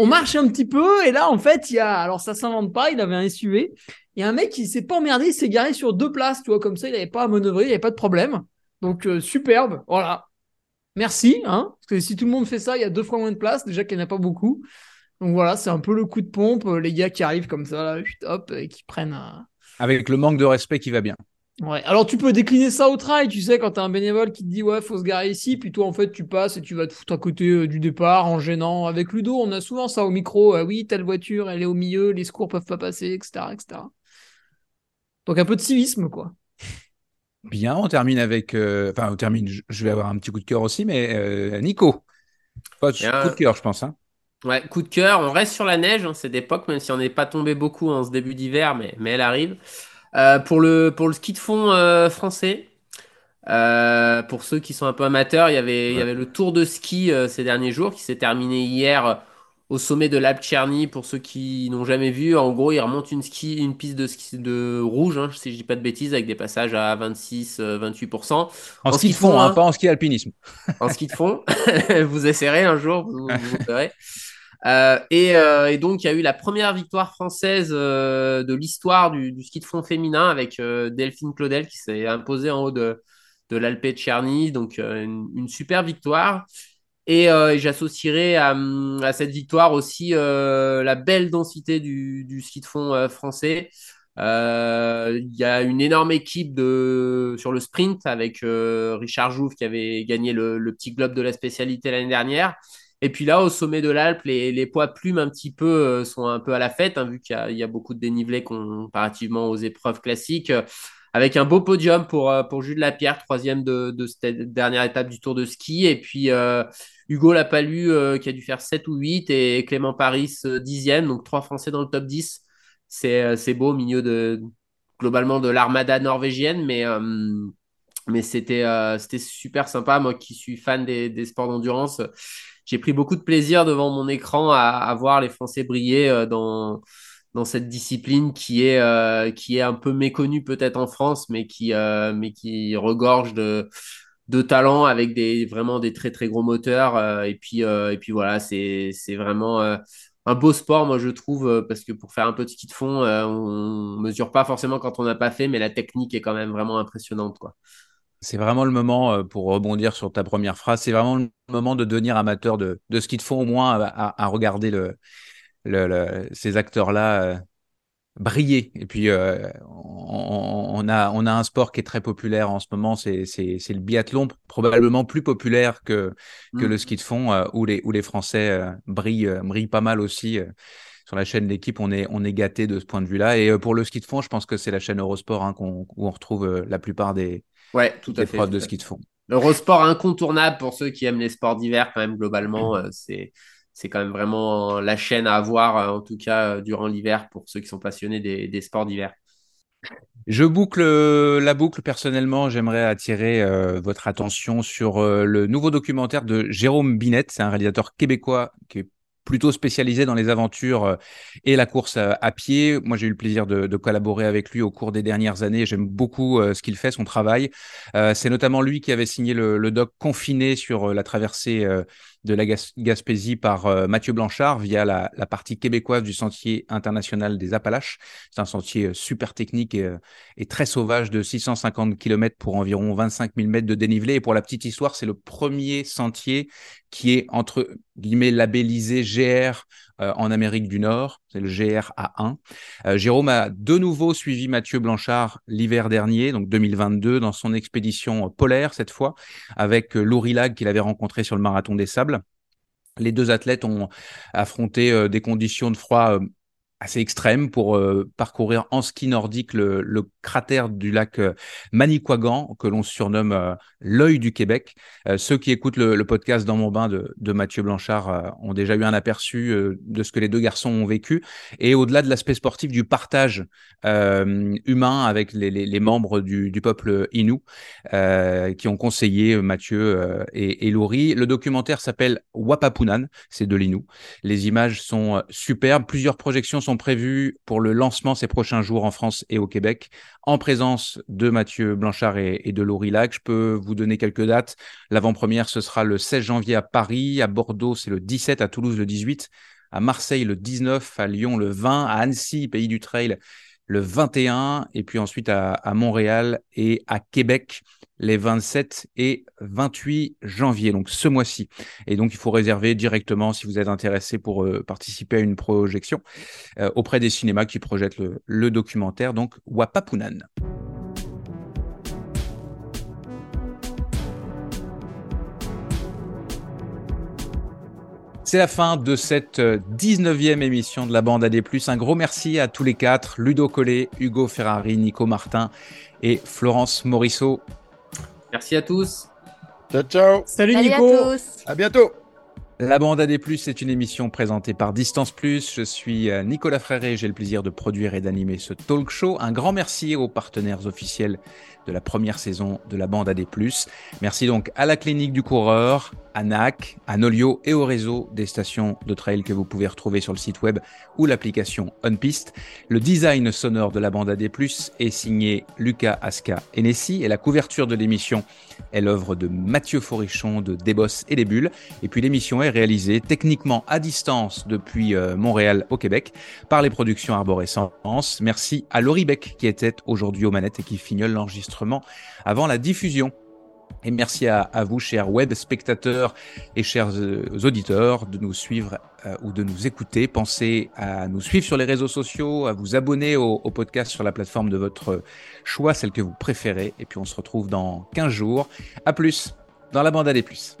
on marche un petit peu et là en fait il y a alors ça s'invente pas il avait un SUV il y a un mec qui s'est pas emmerdé il s'est garé sur deux places tu vois comme ça il n'avait pas à manœuvrer il n'y avait pas de problème donc euh, superbe voilà merci hein parce que si tout le monde fait ça il y a deux fois moins de place déjà qu'il n'y en a pas beaucoup donc voilà c'est un peu le coup de pompe euh, les gars qui arrivent comme ça là, hop et qui prennent un... avec le manque de respect qui va bien Ouais. Alors tu peux décliner ça au trail, tu sais, quand t'as un bénévole qui te dit ouais, faut se garer ici, puis toi en fait tu passes et tu vas te foutre à côté euh, du départ en gênant. Avec Ludo, on a souvent ça au micro. Euh, oui, telle voiture, elle est au milieu, les secours peuvent pas passer, etc., etc. Donc un peu de civisme, quoi. Bien, on termine avec. Euh, enfin, on termine. Je vais avoir un petit coup de cœur aussi, mais Nico. coup de cœur, je pense. Hein. Ouais, coup de cœur. On reste sur la neige, hein, cette époque, même si on n'est pas tombé beaucoup en ce début d'hiver, mais, mais elle arrive. Euh, pour, le, pour le ski de fond euh, français, euh, pour ceux qui sont un peu amateurs, il y avait, il y avait le tour de ski ces derniers jours qui s'est terminé hier au sommet de l'Alpe Tcherny. Pour ceux qui n'ont jamais vu, en gros, il remonte une, ski, une piste de ski de rouge, hein, si je dis pas de bêtises, avec des passages à 26-28%. En, ski de fond, hein, pas en ski alpinisme. En ski de fond, vous essaierez un jour, vous, vous <laughs> verrez. Euh, euh, et, donc, il y a eu la première victoire française euh, de l'histoire du, ski de fond féminin avec Delphine Claudel qui s'est imposée en haut de, de l'Alpe Tcherny. Donc, une, super victoire. Et, j'associerai à, cette victoire aussi la belle densité du, ski de fond français. Il y a une énorme équipe de, sur le sprint avec Richard Jouve qui avait gagné le, petit globe de la spécialité l'année dernière. Et puis là, au sommet de l'Alpe, les, poids plumes un petit peu euh, sont un peu à la fête, hein, vu qu'il y, a beaucoup de dénivelé comparativement aux épreuves classiques. Euh, avec un beau podium pour, euh, pour Jules Lapierre, troisième de, de, cette dernière étape du Tour de ski. Et puis Hugo Lapalu qui a dû faire 7 ou 8 et Clément Paris dixième. Donc trois Français dans le top 10. C'est beau au milieu de globalement de l'armada norvégienne. Mais, mais c'était super sympa. Moi qui suis fan des, sports d'endurance j'ai pris beaucoup de plaisir devant mon écran à, voir les Français briller euh, dans, cette discipline qui est, euh, un peu méconnue peut-être en France, euh, mais qui regorge de, de talent avec des, vraiment des très très gros moteurs. et, puis, et puis voilà, c'est vraiment un beau sport, moi je trouve, parce que pour faire un peu de ski de fond, on mesure pas forcément quand on n'a pas fait, mais la technique est quand même vraiment impressionnante. quoi. C'est vraiment le moment, euh, pour rebondir sur ta première phrase, c'est vraiment le moment de devenir amateur de, de ce qu'ils font, au moins à, regarder le, le, ces acteurs-là euh, briller. Et puis, euh, on, a, on a un sport qui est très populaire en ce moment, c'est le biathlon, probablement plus populaire que, que le mmh. ski de fond, où, les, où les Français brillent, brillent pas mal aussi sur la chaîne L'équipe, on est, on est gâté de ce point de vue-là. Et pour le ski de fond, je pense que c'est la chaîne Eurosport hein, où on retrouve la plupart des, Ouais, tout à fait. de ski de fond. L'Eurosport incontournable pour ceux qui aiment les sports d'hiver, quand même, globalement, euh, c'est c'est quand même vraiment la chaîne à avoir, euh, en tout cas euh, durant l'hiver, pour ceux qui sont passionnés des, sports d'hiver. Je boucle la boucle personnellement. J'aimerais attirer votre attention sur le nouveau documentaire de Jérôme Binet. C'est un réalisateur québécois qui est plutôt spécialisé dans les aventures euh, et la course à, pied. Moi, j'ai eu le plaisir de, collaborer avec lui au cours des dernières années. J'aime beaucoup euh, ce qu'il fait, son travail. Euh, c'est notamment lui qui avait signé le doc Confiné sur la traversée de la Gaspésie par euh, Mathieu Blanchard via la, partie québécoise du sentier international des Appalaches. C'est un sentier euh, super technique euh, et, très sauvage de 650 km pour environ 25 000 mètres de dénivelé. Et pour la petite histoire, c'est le premier sentier qui est entre guillemets labellisé GR euh, en Amérique du Nord, c'est le GRA1. Euh, Jérôme a de nouveau suivi Mathieu Blanchard l'hiver dernier, donc 2022, dans son expédition polaire cette fois, avec euh, Laurie Lag qu'il avait rencontré sur le marathon des sables. Les deux athlètes ont affronté des conditions de froid assez extrême pour euh, parcourir en ski nordique le, cratère du lac euh, Manicouagan, que l'on surnomme euh, l'œil du Québec. ceux qui écoutent le, podcast Dans mon bain de, Mathieu Blanchard ont déjà eu un aperçu de ce que les deux garçons ont vécu. Et au-delà de l'aspect sportif, du partage humain avec les, membres du, peuple Innu qui ont conseillé Mathieu et, et. Le documentaire s'appelle Wapapunan, c'est de l'Innu. Les images sont superbes, plusieurs projections sont prévus pour le lancement ces prochains jours en France et au Québec, en présence de Mathieu Blanchard et, de Laurie Lac. Je peux vous donner quelques dates. L'avant-première, ce sera le 16 janvier à Paris, à Bordeaux, c'est le 17, à Toulouse le 18, à Marseille le 19, à Lyon le 20, à Annecy, pays du trail, le 21, et puis ensuite à, Montréal et à Québec les 27 et 28 janvier, donc ce mois-ci. Et donc, il faut réserver directement si vous êtes intéressé pour euh, participer à une projection euh, auprès des cinémas qui projettent le, le documentaire, donc Wapapunan. C'est la fin de cette 19e euh, émission de la bande AD+. Un gros merci à tous les quatre, Ludo Collet, Hugo Ferrari, Nico Martin et Florence Morisseau. Merci à tous. Ciao, ciao. Salut, Nico. À, tous. à bientôt. La bande AD+, c'est une émission présentée par Distance Plus. Je suis euh, Nicolas Fréré, j'ai le plaisir de produire et d'animer ce talk show. Un grand merci aux partenaires officiels de la première saison de la bande AD+. Merci donc à la clinique du coureur, à NAC, à Nolio et au réseau des stations de trail que vous pouvez retrouver sur le site web ou l'application OnPiste. Le design sonore de la bande AD+, est signé Lucas Aska Enessi et la couverture de l'émission est l'œuvre de Mathieu Forichon de Desbosses et les Bulles. Et puis l'émission est réalisée techniquement à distance depuis euh, Montréal au Québec par les productions Arborescence. Merci à Laurie Beck qui était aujourd'hui aux manettes et qui fignole l'enregistrement avant la diffusion. Et merci à, vous, chers web spectateurs et chers euh, auditeurs, de nous suivre euh, ou de nous écouter. Pensez à nous suivre sur les réseaux sociaux, à vous abonner au, au, podcast sur la plateforme de votre choix, celle que vous préférez. Et puis on se retrouve dans 15 jours. À plus dans la bande à des plus.